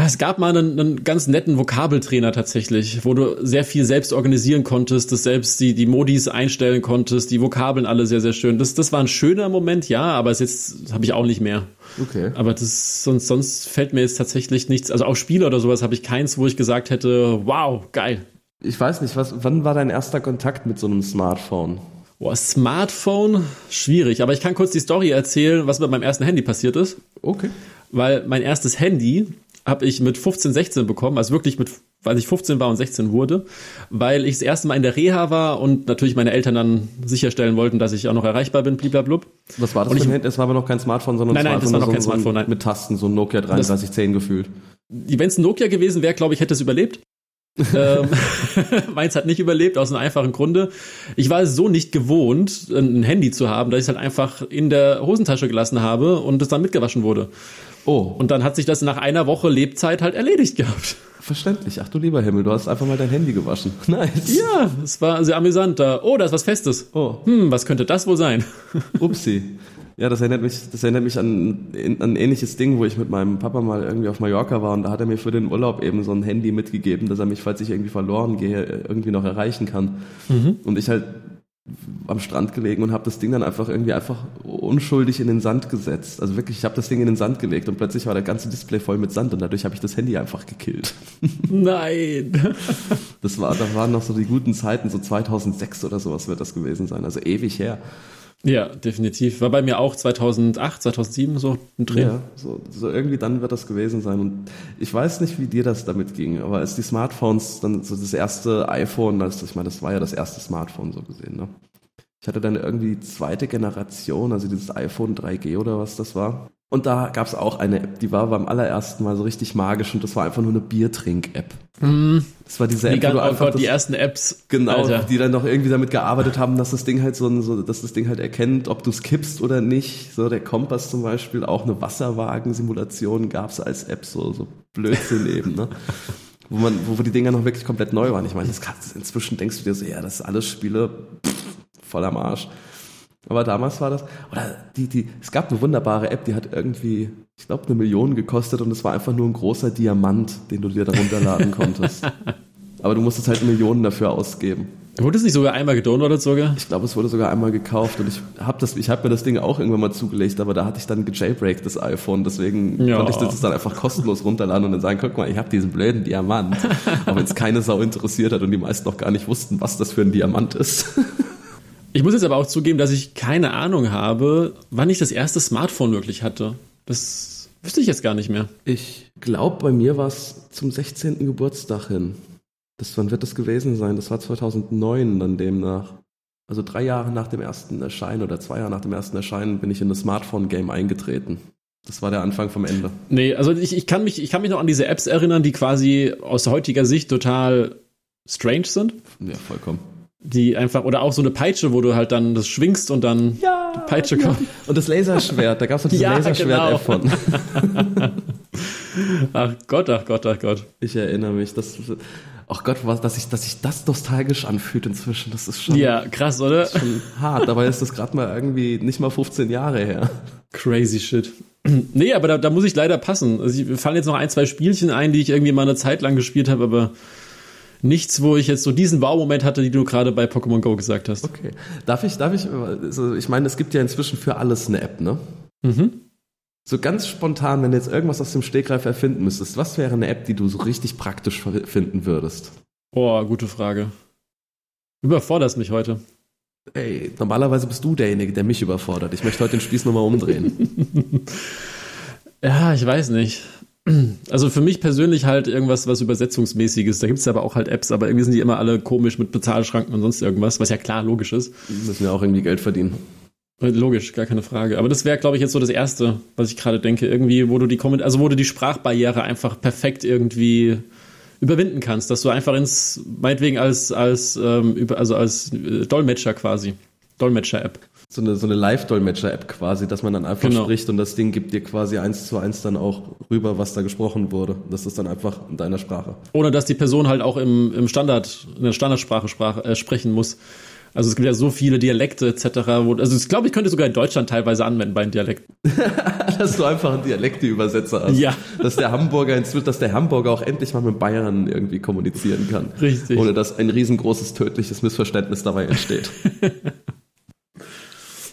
es gab mal einen, einen, ganz netten Vokabeltrainer tatsächlich, wo du sehr viel selbst organisieren konntest, das selbst die, die Modis einstellen konntest, die Vokabeln alle sehr, sehr schön. Das, das war ein schöner Moment, ja, aber es jetzt habe ich auch nicht mehr. Okay. Aber das, sonst, sonst fällt mir jetzt tatsächlich nichts, also auch Spiele oder sowas habe ich keins, wo ich gesagt hätte, wow, geil. Ich weiß nicht, was, wann war dein erster Kontakt mit so einem Smartphone? Boah, Smartphone, schwierig, aber ich kann kurz die Story erzählen, was mit meinem ersten Handy passiert ist. Okay. Weil mein erstes Handy habe ich mit 15, 16 bekommen, also wirklich mit, weil ich 15 war und 16 wurde, weil ich das erste Mal in der Reha war und natürlich meine Eltern dann sicherstellen wollten, dass ich auch noch erreichbar bin, bliblablub. Was war das und für ein Das war aber noch kein Smartphone, sondern nein, nein, das war noch so, kein Smartphone, nein. mit Tasten, so ein Nokia 3310 gefühlt. Wenn es ein Nokia gewesen wäre, glaube ich, hätte es überlebt. ähm, meins hat nicht überlebt, aus einem einfachen Grunde. Ich war es so nicht gewohnt, ein Handy zu haben, dass ich es halt einfach in der Hosentasche gelassen habe und es dann mitgewaschen wurde. Oh. Und dann hat sich das nach einer Woche Lebzeit halt erledigt gehabt. Verständlich. Ach du lieber Himmel, du hast einfach mal dein Handy gewaschen. Nice. Ja, es war sehr amüsant da. Oh, da ist was Festes. Oh. Hm, was könnte das wohl sein? Upsi. Ja, das erinnert mich, das erinnert mich an, an ein ähnliches Ding, wo ich mit meinem Papa mal irgendwie auf Mallorca war und da hat er mir für den Urlaub eben so ein Handy mitgegeben, dass er mich, falls ich irgendwie verloren gehe, irgendwie noch erreichen kann. Mhm. Und ich halt am Strand gelegen und habe das Ding dann einfach irgendwie einfach unschuldig in den Sand gesetzt. Also wirklich, ich habe das Ding in den Sand gelegt und plötzlich war der ganze Display voll mit Sand und dadurch habe ich das Handy einfach gekillt. Nein. Das war, da waren noch so die guten Zeiten, so 2006 oder sowas wird das gewesen sein, also ewig her. Ja, definitiv. War bei mir auch 2008, 2007 so ein Dreh. Ja, so, so irgendwie dann wird das gewesen sein. Und ich weiß nicht, wie dir das damit ging, aber als die Smartphones, dann so das erste iPhone, also ich meine, das war ja das erste Smartphone so gesehen, ne? Ich hatte dann irgendwie die zweite Generation, also dieses iPhone 3G oder was das war. Und da gab es auch eine App, die war beim allerersten Mal so richtig magisch und das war einfach nur eine Biertrink-App. Das war diese Die, App, wo gan- du oh einfach Gott, die das- ersten Apps. Genau, Alter. die dann noch irgendwie damit gearbeitet haben, dass das Ding halt so, ein- so dass das Ding halt erkennt, ob du es kippst oder nicht. So der Kompass zum Beispiel, auch eine Wasserwagen-Simulation gab's als App, so, so Blödsinn eben, ne? Wo man, wo, wo die Dinger noch wirklich komplett neu waren. Ich meine, das kannst, inzwischen denkst du dir so, ja, das ist alles Spiele pff, voll am Arsch. Aber damals war das, oder die, die, es gab eine wunderbare App, die hat irgendwie, ich glaube, eine Million gekostet und es war einfach nur ein großer Diamant, den du dir da runterladen konntest. Aber du musstest halt Millionen dafür ausgeben. Wurde es nicht sogar einmal gedownloadet sogar? Ich glaube, es wurde sogar einmal gekauft und ich habe habe mir das Ding auch irgendwann mal zugelegt, aber da hatte ich dann gejailbreakt das iPhone, deswegen Ja. konnte ich das dann einfach kostenlos runterladen und dann sagen, guck mal, ich habe diesen blöden Diamant. Auch wenn es keine Sau interessiert hat und die meisten noch gar nicht wussten, was das für ein Diamant ist. Ich muss jetzt aber auch zugeben, dass ich keine Ahnung habe, wann ich das erste Smartphone wirklich hatte. Das wüsste ich jetzt gar nicht mehr. Ich glaube, bei mir war es zum 16. Geburtstag hin. Das, wann wird das gewesen sein? Das war 2009 dann demnach. Also drei Jahre nach dem ersten Erscheinen oder zwei Jahre nach dem ersten Erscheinen bin ich in das Smartphone-Game eingetreten. Das war der Anfang vom Ende. Nee, also ich, ich, kann mich, ich kann mich noch an diese Apps erinnern, die quasi aus heutiger Sicht total strange sind. Ja, vollkommen. Die einfach, oder auch so eine Peitsche, wo du halt dann das schwingst und dann Ja, die Peitsche kommt. Und das Laserschwert, da gab es noch diese Ja, Laserschwert-App genau. von. Ach Gott, ach Gott, ach Gott. Ich erinnere mich. Das, ach Gott, was, dass, ich, dass sich das nostalgisch anfühlt inzwischen, das ist schon, Ja, krass, oder? schon hart. Dabei ist das gerade mal irgendwie nicht mal 15 Jahre her. Crazy shit. Nee, aber da, da muss ich leider passen. Also mir fallen jetzt noch ein, zwei Spielchen ein, die ich irgendwie mal eine Zeit lang gespielt habe, aber nichts, wo ich jetzt so diesen Wow-Moment hatte, die du gerade bei Pokémon Go gesagt hast. Okay. Darf ich, darf ich, also ich meine, es gibt ja inzwischen für alles eine App, ne? Mhm. So ganz spontan, wenn du jetzt irgendwas aus dem Stegreif erfinden müsstest, was wäre eine App, die du so richtig praktisch finden würdest? Oh, gute Frage. Überforderst mich heute. Ey, normalerweise bist du derjenige, der mich überfordert. Ich möchte heute den Spieß nochmal umdrehen. Ja, ich weiß nicht. Also für mich persönlich halt irgendwas, was Übersetzungsmäßiges. Da gibt's aber auch halt Apps, aber irgendwie sind die immer alle komisch mit Bezahlschranken und sonst irgendwas, was ja klar logisch ist. Wir müssen ja auch irgendwie Geld verdienen. Äh, Logisch, gar keine Frage. Aber das wäre, glaube ich, jetzt so das Erste, was ich gerade denke. Irgendwie, wo du die Komment also wo du die Sprachbarriere einfach perfekt irgendwie überwinden kannst, dass du einfach ins, meinetwegen als, als, ähm, über, also als äh, Dolmetscher quasi. Dolmetscher-App. So eine, so eine Live-Dolmetscher-App quasi, dass man dann einfach Genau. spricht und das Ding gibt dir quasi eins zu eins dann auch rüber, was da gesprochen wurde. Das ist dann einfach in deiner Sprache. Ohne dass die Person halt auch im, im Standard, in der Standardsprache sprach, äh, sprechen muss. Also es gibt ja so viele Dialekte etc. Wo, also ich glaube, ich könnte sogar in Deutschland teilweise anwenden bei den Dialekten. Dass du einfach einen Dialekte-Übersetzer hast. Ja. Dass der Hamburger inzwischen, dass der Hamburger auch endlich mal mit Bayern irgendwie kommunizieren kann. Richtig. Ohne dass ein riesengroßes tödliches Missverständnis dabei entsteht.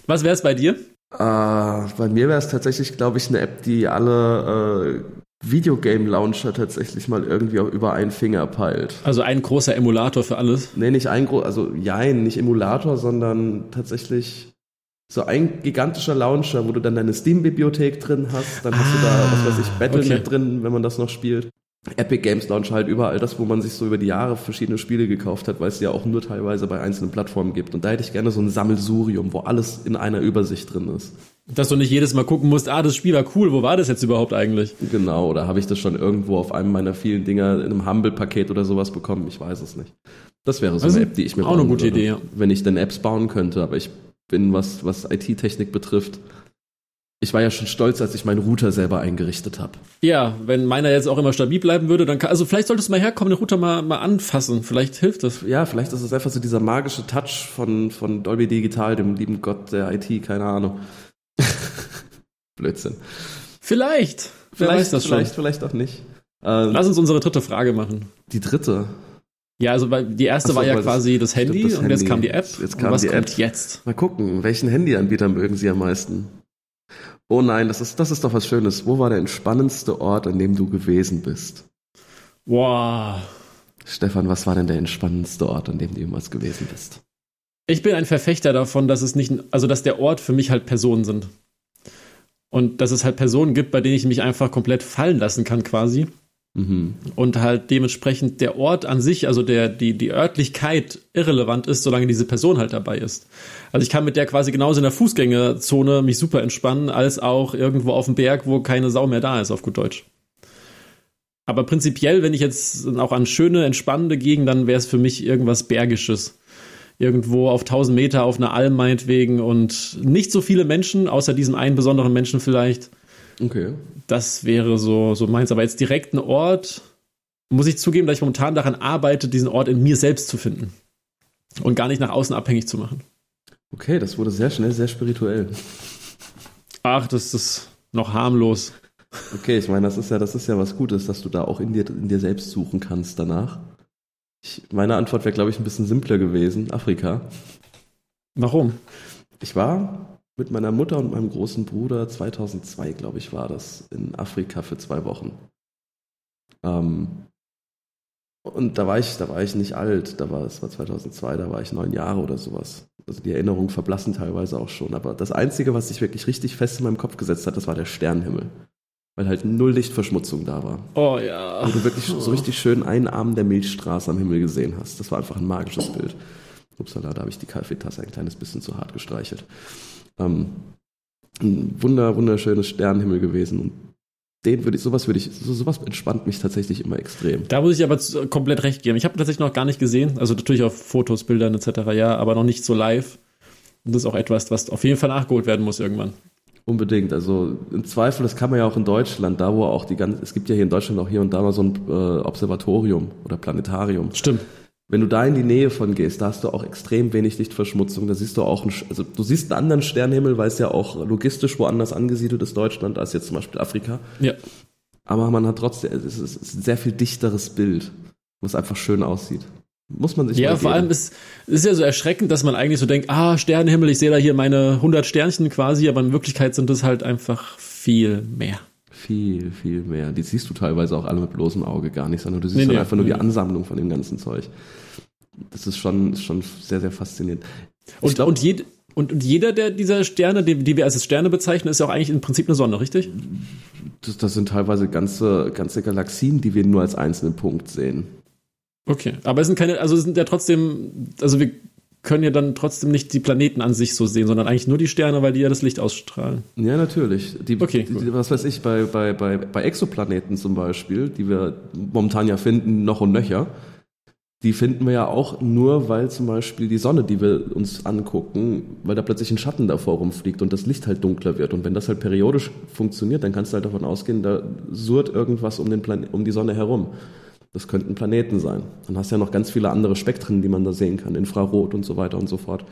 Was wäre es bei dir? äh, bei mir wäre es tatsächlich, glaube ich, eine App, die alle äh, Videogame-Launcher tatsächlich mal irgendwie auch über einen Finger peilt. Also ein großer Emulator für alles. Nee, nicht ein groß, also jein, nicht Emulator, sondern tatsächlich so ein gigantischer Launcher, wo du dann deine Steam-Bibliothek drin hast. Dann hast du da, was weiß ich, Battle.net okay. drin, wenn man das noch spielt. Epic Games Launch halt überall das, wo man sich so über die Jahre verschiedene Spiele gekauft hat, weil es ja auch nur teilweise bei einzelnen Plattformen gibt. Und da hätte ich gerne so ein Sammelsurium, wo alles in einer Übersicht drin ist. Dass du nicht jedes Mal gucken musst, ah, das Spiel war cool, wo war das jetzt überhaupt eigentlich? Genau, oder habe ich das schon irgendwo auf einem meiner vielen Dinger in einem Humble-Paket oder sowas bekommen? Ich weiß es nicht. Das wäre so Also, eine App, die ich mir auch eine gute würde, Idee, ja. Wenn ich denn Apps bauen könnte, aber ich bin, was, was IT-Technik betrifft, ich war ja schon stolz, als ich meinen Router selber eingerichtet habe. Ja, wenn meiner jetzt auch immer stabil bleiben würde, dann kann, also vielleicht solltest du mal herkommen, den Router mal, mal anfassen. Vielleicht hilft das. Ja, vielleicht ist es einfach so dieser magische Touch von, von Dolby Digital, dem lieben Gott der IT, keine Ahnung. Blödsinn. Vielleicht. Weiß das schon. vielleicht, vielleicht auch nicht. Ähm, Lass uns unsere dritte Frage machen. die dritte. Ja, also die erste so, war ja das- quasi das Handy stimmt, das und jetzt Handy. kam die App. Jetzt und kam was die kommt App. jetzt? Mal gucken, welchen Handyanbieter mögen Sie am meisten? Oh nein, das ist, das ist doch was Schönes. Wo war der entspannendste Ort, an dem du gewesen bist? Wow. Stefan, was war denn der entspannendste Ort, an dem du jemals gewesen bist? Ich bin ein Verfechter davon, dass es nicht, also dass der Ort für mich halt Personen sind. Und dass es halt Personen gibt, bei denen ich mich einfach komplett fallen lassen kann, quasi. Mhm. Und halt dementsprechend der Ort an sich, also der, die, die Örtlichkeit irrelevant ist, solange diese Person halt dabei ist. Also ich kann mit der quasi genauso in der Fußgängerzone mich super entspannen, als auch irgendwo auf dem Berg, wo keine Sau mehr da ist, auf gut Deutsch. Aber prinzipiell, wenn ich jetzt auch an schöne, entspannende Gegenden, dann wäre es für mich irgendwas Bergisches. Irgendwo auf 1000 Meter auf einer Alm meinetwegen und nicht so viele Menschen, außer diesem einen besonderen Menschen vielleicht. Okay. Das wäre so, so meins. Aber jetzt direkt ein Ort, muss ich zugeben, dass ich momentan daran arbeite, diesen Ort in mir selbst zu finden. Und gar nicht nach außen abhängig zu machen. Okay, das wurde sehr schnell sehr spirituell. Ach, das ist noch harmlos. Okay, ich meine, das ist ja, das ist ja was Gutes, dass du da auch in dir, in dir selbst suchen kannst danach. Ich, meine Antwort wäre, glaube ich, ein bisschen simpler gewesen. Afrika. Warum? Ich war mit meiner Mutter und meinem großen Bruder 2002, glaube ich, war das, in Afrika für zwei Wochen. Ähm, und da war ich, da war ich nicht alt, da war es war 2002, da war ich neun Jahre oder sowas. Also die Erinnerungen verblassen teilweise auch schon. Aber das Einzige, was sich wirklich richtig fest in meinem Kopf gesetzt hat, das war der Sternenhimmel. Weil halt null Lichtverschmutzung da war. Oh ja. Wo du wirklich so richtig schön einen Arm der Milchstraße am Himmel gesehen hast. Das war einfach ein magisches Bild. Upsala, da habe ich die Kaffeetasse ein kleines bisschen zu hart gestreichelt. Ähm, ein wunder, wunderschönes Sternenhimmel gewesen. Und den würde ich, sowas würde ich, so, sowas entspannt mich tatsächlich immer extrem. Da muss ich aber komplett recht geben. Ich habe tatsächlich noch gar nicht gesehen. Also natürlich auf Fotos, Bildern etc. ja, aber noch nicht so live. Und das ist auch etwas, was auf jeden Fall nachgeholt werden muss irgendwann. Unbedingt. Also im Zweifel, das kann man ja auch in Deutschland, da wo auch die ganze, es gibt ja hier in Deutschland auch hier und da mal so ein äh, Observatorium oder Planetarium. Stimmt. Wenn du da in die Nähe von gehst, da hast du auch extrem wenig Lichtverschmutzung. Da siehst du auch, einen, also du siehst einen anderen Sternenhimmel, weil es ja auch logistisch woanders angesiedelt ist, Deutschland, als jetzt zum Beispiel Afrika. Ja. Aber man hat trotzdem, es ist, ein sehr viel dichteres Bild, was einfach schön aussieht. Muss man sich Ja, vor allem ist es ist ja so erschreckend, dass man eigentlich so denkt, ah, Sternenhimmel, ich sehe da hier meine 100 Sternchen quasi, aber in Wirklichkeit sind es halt einfach viel mehr. Viel, viel mehr. Die siehst du teilweise auch alle mit bloßem Auge gar nicht, sondern du siehst Nee, dann nee, einfach nur nee. die Ansammlung von dem ganzen Zeug. Das ist schon, ist schon sehr, sehr faszinierend. Und, glaub- und, jed, und, und jeder der dieser Sterne, die, die wir als Sterne bezeichnen, ist ja auch eigentlich im Prinzip eine Sonne, richtig? Das, das sind teilweise ganze, ganze Galaxien, die wir nur als einzelnen Punkt sehen. Okay. Aber es sind keine, also es sind ja trotzdem, also wir können ja dann trotzdem nicht die Planeten an sich so sehen, sondern eigentlich nur die Sterne, weil die ja das Licht ausstrahlen. Ja, natürlich. Die, Okay, die, was weiß ich, bei, bei, bei, bei Exoplaneten zum Beispiel, die wir momentan ja finden, noch und nöcher, die finden wir ja auch nur, weil zum Beispiel die Sonne, die wir uns angucken, weil da plötzlich ein Schatten davor rumfliegt und das Licht halt dunkler wird. Und wenn das halt periodisch funktioniert, dann kannst du halt davon ausgehen, da surrt irgendwas um, den Plan um die Sonne herum. Das könnten Planeten sein. Dann hast du ja noch ganz viele andere Spektren, die man da sehen kann, Infrarot und so weiter und so fort.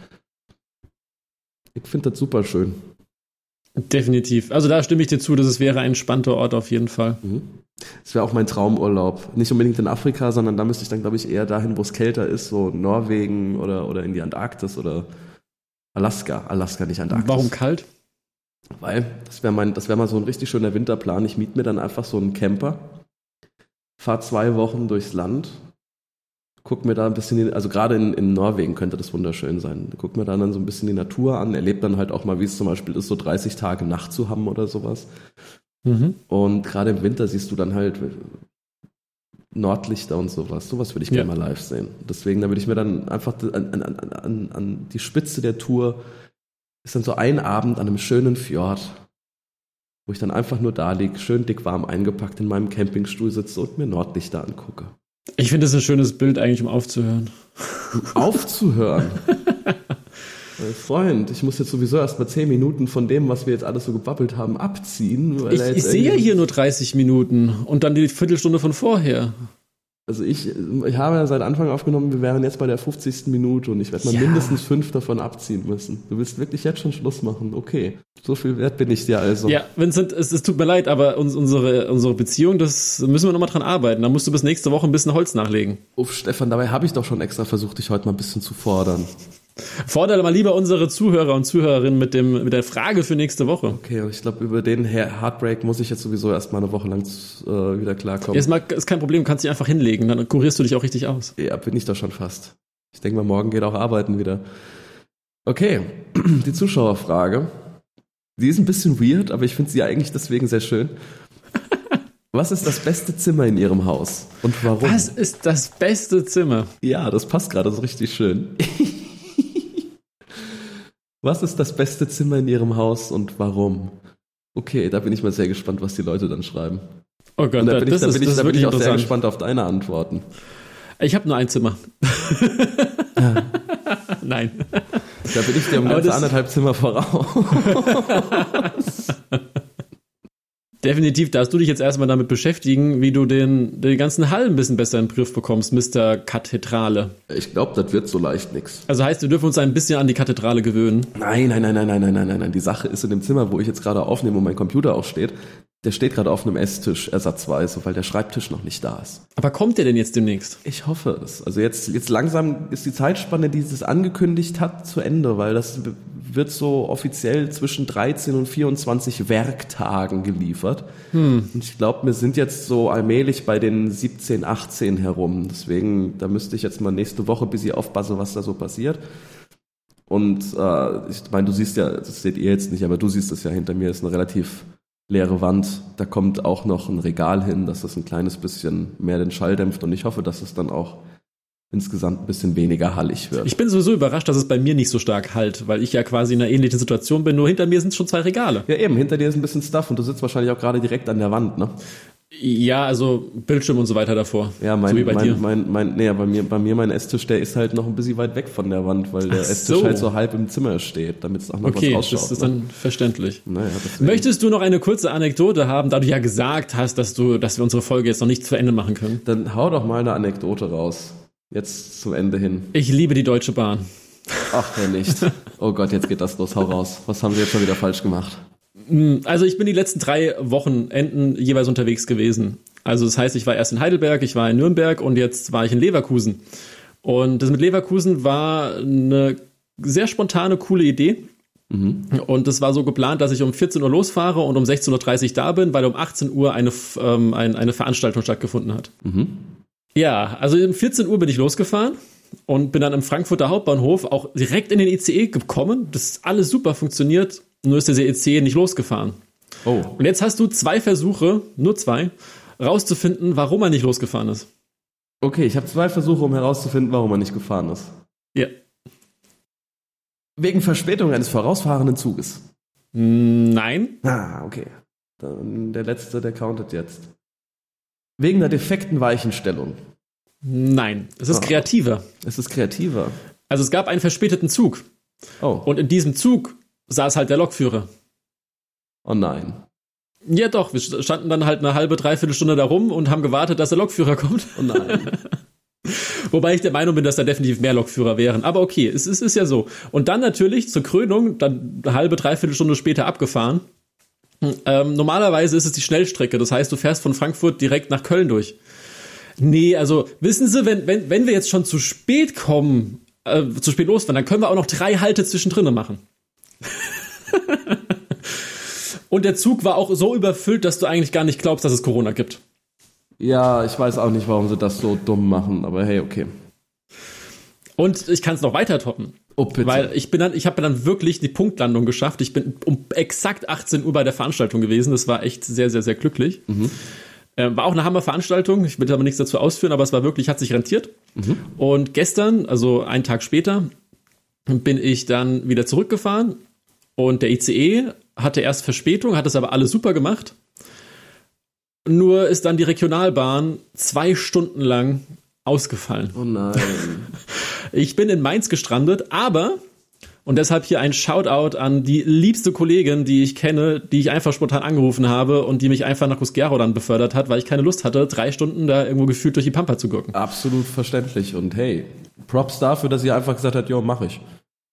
Ich finde das super schön. Definitiv. Also da stimme ich dir zu, dass es wäre ein entspannter Ort auf jeden Fall. Das wäre auch mein Traumurlaub. Nicht unbedingt in Afrika, sondern da müsste ich dann, glaube ich, eher dahin, wo es kälter ist, so Norwegen oder, oder in die Antarktis oder Alaska. Alaska, nicht Antarktis. Warum kalt? Weil das wäre mein, das wäre mal so ein richtig schöner Winterplan. Ich miete mir dann einfach so einen Camper, fahre zwei Wochen durchs Land, guck mir da ein bisschen, die, also gerade in, in Norwegen könnte das wunderschön sein. Guck mir da dann so ein bisschen die Natur an, erlebt dann halt auch mal, wie es zum Beispiel ist, so 30 Tage Nacht zu haben oder sowas. Mhm. Und gerade im Winter siehst du dann halt, Nordlichter und sowas. Sowas würde ich gerne mal live sehen. Deswegen, da würde ich mir dann einfach an, an, an, an die Spitze der Tour ist dann so ein Abend an einem schönen Fjord, wo ich dann einfach nur da liege, schön dick warm eingepackt in meinem Campingstuhl sitze und mir Nordlichter angucke. Ich finde das ein schönes Bild eigentlich, um aufzuhören. Um aufzuhören? Mein Freund, ich muss jetzt sowieso erst mal zehn Minuten von dem, was wir jetzt alles so gebabbelt haben, abziehen. ich, ich sehe ja hier nur 30 Minuten und dann die Viertelstunde von vorher. Also ich, ich habe ja seit Anfang aufgenommen, wir wären jetzt bei der 50. Minute und ich werde mal ja. mindestens fünf davon abziehen müssen. Du willst wirklich jetzt schon Schluss machen. Okay. So viel wert bin ich dir also. Ja, Vincent, es, es tut mir leid, aber uns, unsere, unsere Beziehung, das müssen wir nochmal dran arbeiten. Da musst du bis nächste Woche ein bisschen Holz nachlegen. Uff, Stefan, dabei habe ich doch schon extra versucht, dich heute mal ein bisschen zu fordern. Fordere mal lieber unsere Zuhörer und Zuhörerinnen mit, dem, mit der Frage für nächste Woche. Okay, und ich glaube, über den Heartbreak muss ich jetzt sowieso erstmal eine Woche lang äh, wieder klarkommen. Ist, mal, ist kein Problem, du kannst dich einfach hinlegen, dann kurierst du dich auch richtig aus. Ja, bin ich doch schon fast. Ich denke mal, morgen geht auch arbeiten wieder. Okay, die Zuschauerfrage. Sie ist ein bisschen weird, aber ich finde sie eigentlich deswegen sehr schön. Was ist das beste Zimmer in Ihrem Haus und warum? Was ist das beste Zimmer? Ja, das passt gerade so richtig schön. Was ist das beste Zimmer in Ihrem Haus und warum? Okay, da bin ich mal sehr gespannt, was die Leute dann schreiben. Oh Gott, da bin das ich, da bin ist, ich, da bin ich auch sehr gespannt auf deine Antworten. Ich habe nur ein Zimmer. Ja. Nein. Da bin ich dir um ganze anderthalb Zimmer voraus. Definitiv darfst du dich jetzt erstmal damit beschäftigen, wie du den, den ganzen Hall ein bisschen besser in den Griff bekommst, Mr. Kathedrale. Ich glaube, das wird so leicht nichts. Also heißt, wir dürfen uns ein bisschen an die Kathedrale gewöhnen. Nein, nein, nein, nein, nein, nein, nein, nein. Die Sache ist in dem Zimmer, wo ich jetzt gerade aufnehme und mein Computer auch steht, der steht gerade auf einem Esstisch ersatzweise, weil der Schreibtisch noch nicht da ist. Aber kommt der denn jetzt demnächst? Ich hoffe es. Also jetzt, jetzt langsam ist die Zeitspanne, die es angekündigt hat, zu Ende, weil das wird so offiziell zwischen 13 und 24 Werktagen geliefert. Hm. Und ich glaube, wir sind jetzt so allmählich bei den 17, 18 herum. Deswegen, da müsste ich jetzt mal nächste Woche bis ich aufpassen, was da so passiert. Und äh, ich meine, du siehst ja, das seht ihr jetzt nicht, aber du siehst es ja hinter mir, ist eine relativ leere Wand. Da kommt auch noch ein Regal hin, dass das ein kleines bisschen mehr den Schall dämpft. Und ich hoffe, dass es dann auch insgesamt ein bisschen weniger hallig wird. Ich bin sowieso überrascht, dass es bei mir nicht so stark halt, weil ich ja quasi in einer ähnlichen Situation bin, nur hinter mir sind schon zwei Regale. Ja eben, hinter dir ist ein bisschen Stuff und du sitzt wahrscheinlich auch gerade direkt an der Wand, ne? Ja, also Bildschirm und so weiter davor. Ja, mein, so wie bei mein, dir. Mein, mein, nee, bei mir, bei mir mein Esstisch, der ist halt noch ein bisschen weit weg von der Wand, weil der Ach Esstisch so. halt so halb im Zimmer steht, damit es auch noch okay, was ausschaut. Okay, das ist ne? dann verständlich. Naja, Möchtest du noch eine kurze Anekdote haben, da du ja gesagt hast, dass du, dass wir unsere Folge jetzt noch nicht zu Ende machen können? Dann hau doch mal eine Anekdote raus. Jetzt zum Ende hin. Ich liebe die Deutsche Bahn. Ach, wer nicht. Oh Gott, jetzt geht das los. Hau raus. Was haben Sie jetzt schon wieder falsch gemacht? Hm, also ich bin die letzten drei Wochenenden jeweils unterwegs gewesen. Also das heißt, ich war erst in Heidelberg, ich war in Nürnberg und jetzt war ich in Leverkusen. Und das mit Leverkusen war eine sehr spontane, coole Idee. Mhm. Und es war so geplant, dass ich um 14 Uhr losfahre und um 16.30 Uhr da bin, weil um 18 Uhr eine, ähm, eine Veranstaltung stattgefunden hat. Mhm. Ja, also um 14 Uhr bin ich losgefahren und bin dann im Frankfurter Hauptbahnhof auch direkt in den ICE gekommen. Das ist alles super funktioniert, nur ist der ICE nicht losgefahren. Oh. Und jetzt hast du zwei Versuche, nur zwei, rauszufinden, warum er nicht losgefahren ist. Okay, ich habe zwei Versuche, um herauszufinden, warum er nicht gefahren ist. Ja. Wegen Verspätung eines vorausfahrenden Zuges. Nein. Ah, okay. Dann der letzte, der countet jetzt. Wegen einer defekten Weichenstellung. Nein, es ist ah. kreativer. Es ist kreativer. Also es gab einen verspäteten Zug. Oh. Und in diesem Zug saß halt der Lokführer. Oh nein. Ja doch, wir standen dann halt eine halbe, dreiviertel Stunde da rum und haben gewartet, dass der Lokführer kommt. Oh nein. Wobei ich der Meinung bin, dass da definitiv mehr Lokführer wären. Aber okay, es ist, ist ja so. Und dann natürlich zur Krönung, dann eine halbe, dreiviertel Stunde später abgefahren. Ähm, normalerweise ist es die Schnellstrecke, das heißt, du fährst von Frankfurt direkt nach Köln durch. Nee, also wissen Sie, wenn, wenn, wenn wir jetzt schon zu spät kommen, äh, zu spät losfahren, dann können wir auch noch drei Halte zwischendrin machen. Und der Zug war auch so überfüllt, dass du eigentlich gar nicht glaubst, dass es Corona gibt. Ja, ich weiß auch nicht, warum sie das so dumm machen, aber hey, okay. Und ich kann es noch weiter toppen. Oh, bitte. Weil ich bin dann, ich habe dann wirklich die Punktlandung geschafft. Ich bin um exakt 18 Uhr bei der Veranstaltung gewesen. Das war echt sehr, sehr, sehr glücklich. Mhm. Äh, war auch eine Hammerveranstaltung. Ich will aber nichts dazu ausführen, aber es war wirklich, hat sich rentiert. Und gestern, also einen Tag später, bin ich dann wieder zurückgefahren und der ICE hatte erst Verspätung, hat es aber alles super gemacht. Nur ist dann die Regionalbahn zwei Stunden lang ausgefallen. Oh nein. Ich bin in Mainz gestrandet, aber und deshalb hier ein Shoutout an die liebste Kollegin, die ich kenne, die ich einfach spontan angerufen habe und die mich einfach nach Cusquero dann befördert hat, weil ich keine Lust hatte, drei Stunden da irgendwo gefühlt durch die Pampa zu gucken. Absolut verständlich. Und hey, Props dafür, dass sie einfach gesagt hat, jo, mach ich.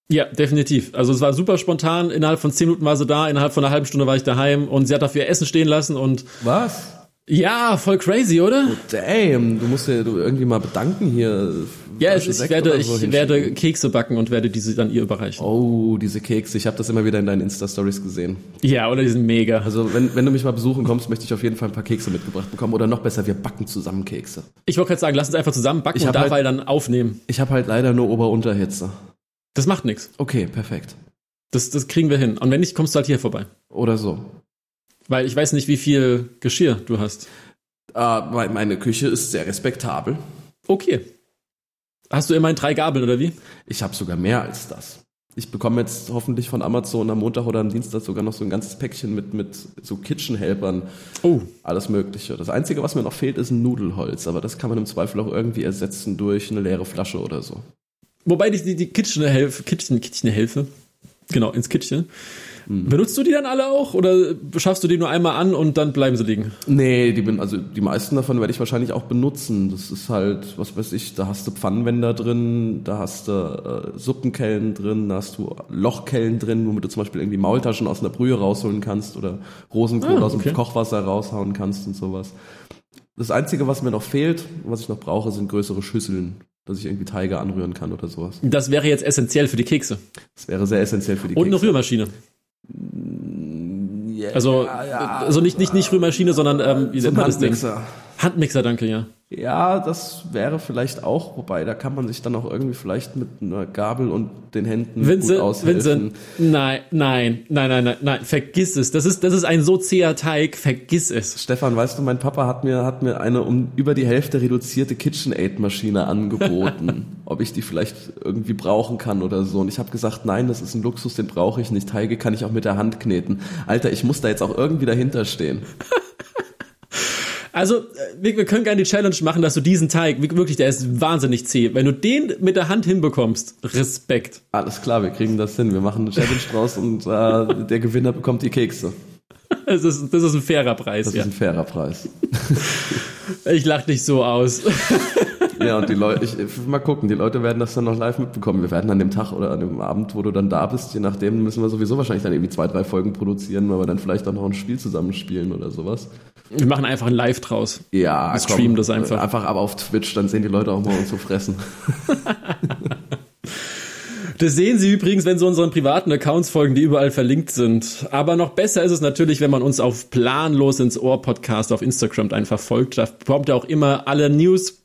Ja, definitiv. Also es war super spontan. Innerhalb von zehn Minuten war sie da, innerhalb von einer halben Stunde war ich daheim und sie hat dafür Essen stehen lassen und Was? ja, voll crazy, oder? Damn, du musst ja du irgendwie mal bedanken hier. Ja, ich, Sekt werde, oder ich so werde. Kekse backen und werde diese dann ihr überreichen. Oh, diese Kekse. Ich habe das immer wieder in deinen Insta-Stories gesehen. Ja, oder die sind mega. Also wenn, wenn du mich mal besuchen kommst, möchte ich auf jeden Fall ein paar Kekse mitgebracht bekommen. Oder noch besser, wir backen zusammen Kekse. Ich wollte gerade sagen, lass uns einfach zusammen backen Ich und dabei halt- dann aufnehmen. Ich habe halt leider nur Ober-Unterhitze. Das macht nichts. Okay, perfekt. Das, das kriegen wir hin. Und wenn nicht, kommst du halt hier vorbei. Oder so. Weil ich weiß nicht, wie viel Geschirr du hast. Äh, mein- meine Küche ist sehr respektabel. Okay. Hast du immerhin drei Gabeln oder wie? Ich habe sogar mehr als das. Ich bekomme jetzt hoffentlich von Amazon am Montag oder am Dienstag sogar noch so ein ganzes Päckchen mit, mit so Kitchen-Helpern. Oh. Alles Mögliche. Das Einzige, was mir noch fehlt, ist ein Nudelholz. Aber das kann man im Zweifel auch irgendwie ersetzen durch eine leere Flasche oder so. Wobei die, die, die Kitchen-Hilfe, Kitchen, Kitchen-Hilfe, genau, ins Kitchen. Benutzt du die dann alle auch oder schaffst du die nur einmal an und dann bleiben sie liegen? Nee, die bin, also die meisten davon werde ich wahrscheinlich auch benutzen. Das ist halt, was weiß ich, da hast du Pfannenwender drin, da hast du äh, Suppenkellen drin, da hast du Lochkellen drin, womit du zum Beispiel irgendwie Maultaschen aus einer Brühe rausholen kannst oder Rosenkohl Ah, aus okay. dem Kochwasser raushauen kannst und sowas. Das Einzige, was mir noch fehlt, was ich noch brauche, sind größere Schüsseln, dass ich irgendwie Teige anrühren kann oder sowas. Das wäre jetzt essentiell für die Kekse. Das wäre sehr essentiell für die Und eine Kekse. Rührmaschine. Ja, Also, ja, also nicht, nicht, nicht Rührmaschine, sondern ähm, wie so nennt man das Ding? Handmixer. Danke, ja. Ja, das wäre vielleicht auch, wobei da kann man sich dann auch irgendwie vielleicht mit einer Gabel und den Händen gut Vincent, aushelfen. Vincent, nein, nein, nein, nein, nein, nein, vergiss es. Das ist, das ist ein so zäher Teig, vergiss es. Stefan, weißt du, mein Papa hat mir, hat mir eine um über die Hälfte reduzierte KitchenAid-Maschine angeboten, ob ich die vielleicht irgendwie brauchen kann oder so. Und ich habe gesagt, nein, das ist ein Luxus, den brauche ich nicht. Teige kann ich auch mit der Hand kneten. Alter, ich muss da jetzt auch irgendwie dahinter stehen. Also, äh, wir, wir können gerne die Challenge machen, dass du diesen Teig, wirklich, der ist wahnsinnig zäh. Wenn du den mit der Hand hinbekommst, Respekt. Alles klar, wir kriegen das hin. Wir machen eine Challenge draus und äh, der Gewinner bekommt die Kekse. Das ist, das ist ein fairer Preis, Das ja. ist ein fairer Preis. Ich lach dich so aus. Ja, und die Leute, ich, mal gucken, die Leute werden das dann noch live mitbekommen. Wir werden an dem Tag oder an dem Abend, wo du dann da bist, je nachdem, müssen wir sowieso wahrscheinlich dann irgendwie zwei, drei Folgen produzieren, weil wir dann vielleicht auch noch ein Spiel zusammenspielen oder sowas. Wir machen einfach ein Live draus. Ja, Wir streamen das einfach. Einfach aber auf Twitch, dann sehen die Leute auch mal uns so fressen. Das sehen Sie übrigens, wenn Sie unseren privaten Accounts folgen, die überall verlinkt sind. Aber noch besser ist es natürlich, wenn man uns auf Planlos ins Ohr Podcast auf Instagram einfach folgt. Da bekommt ihr auch immer alle News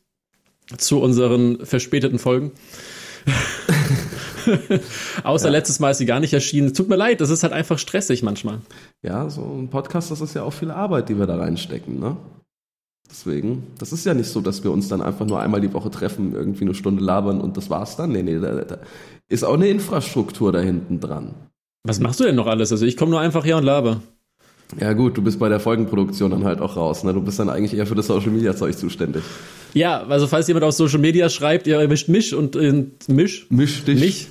zu unseren verspäteten Folgen. Außer letztes Mal ist sie gar nicht erschienen. Tut mir leid, das ist halt einfach stressig manchmal. Ja, so ein Podcast, das ist ja auch viel Arbeit, die wir da reinstecken, ne? Deswegen, das ist ja nicht so, dass wir uns dann einfach nur einmal die Woche treffen, irgendwie eine Stunde labern und das war's dann. Nee, nee, da, da ist auch eine Infrastruktur da hinten dran. Was machst du denn noch alles? Also ich komme nur einfach her und laber. Ja gut, du bist bei der Folgenproduktion dann halt auch raus. Ne? Du bist dann eigentlich eher für das Social Media Zeug zuständig. Ja, also falls jemand auf Social Media schreibt, ihr erwischt mich und äh, Misch, Misch dich. mich,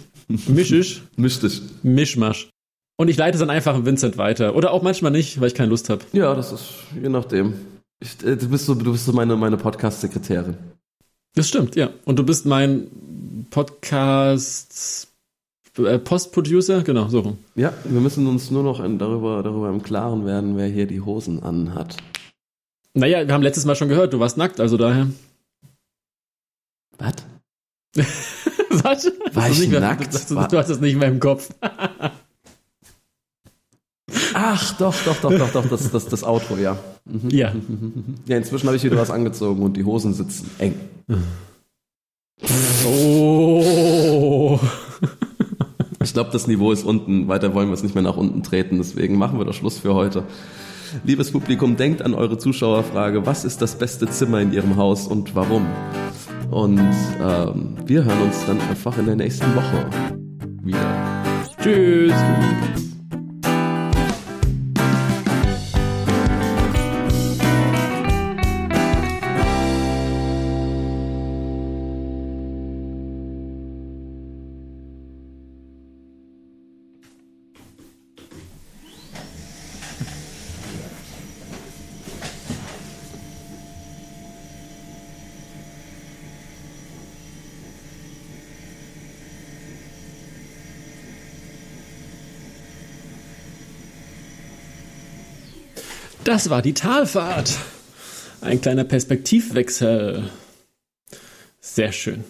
mischisch, Misch dich. Mischmasch. Und ich leite es dann einfach an Vincent weiter. Oder auch manchmal nicht, weil ich keine Lust habe. Ja, das ist je nachdem. Ich, äh, du bist so, du bist so meine, meine Podcast-Sekretärin. Das stimmt, ja. Und du bist mein Podcast Post-Producer, genau, so rum. Ja, wir müssen uns nur noch darüber, darüber im Klaren werden, wer hier die Hosen anhat. Naja, wir haben letztes Mal schon gehört, du warst nackt, also daher. Was? Was? War ich nicht mehr, nackt? Du, du, du hast es nicht mehr im Kopf. Ach, doch, doch, doch, doch, doch, das, das, das Outro, ja. Ja. Ja, inzwischen habe ich wieder was angezogen und die Hosen sitzen eng. Oh. Ich glaube, das Niveau ist unten. Weiter wollen wir es nicht mehr nach unten treten. Deswegen machen wir doch Schluss für heute. Liebes Publikum, denkt an eure Zuschauerfrage. Was ist das beste Zimmer in Ihrem Haus und warum? Und ähm, wir hören uns dann einfach in der nächsten Woche wieder. Tschüss. Das war die Talfahrt. Ein kleiner Perspektivwechsel. Sehr schön.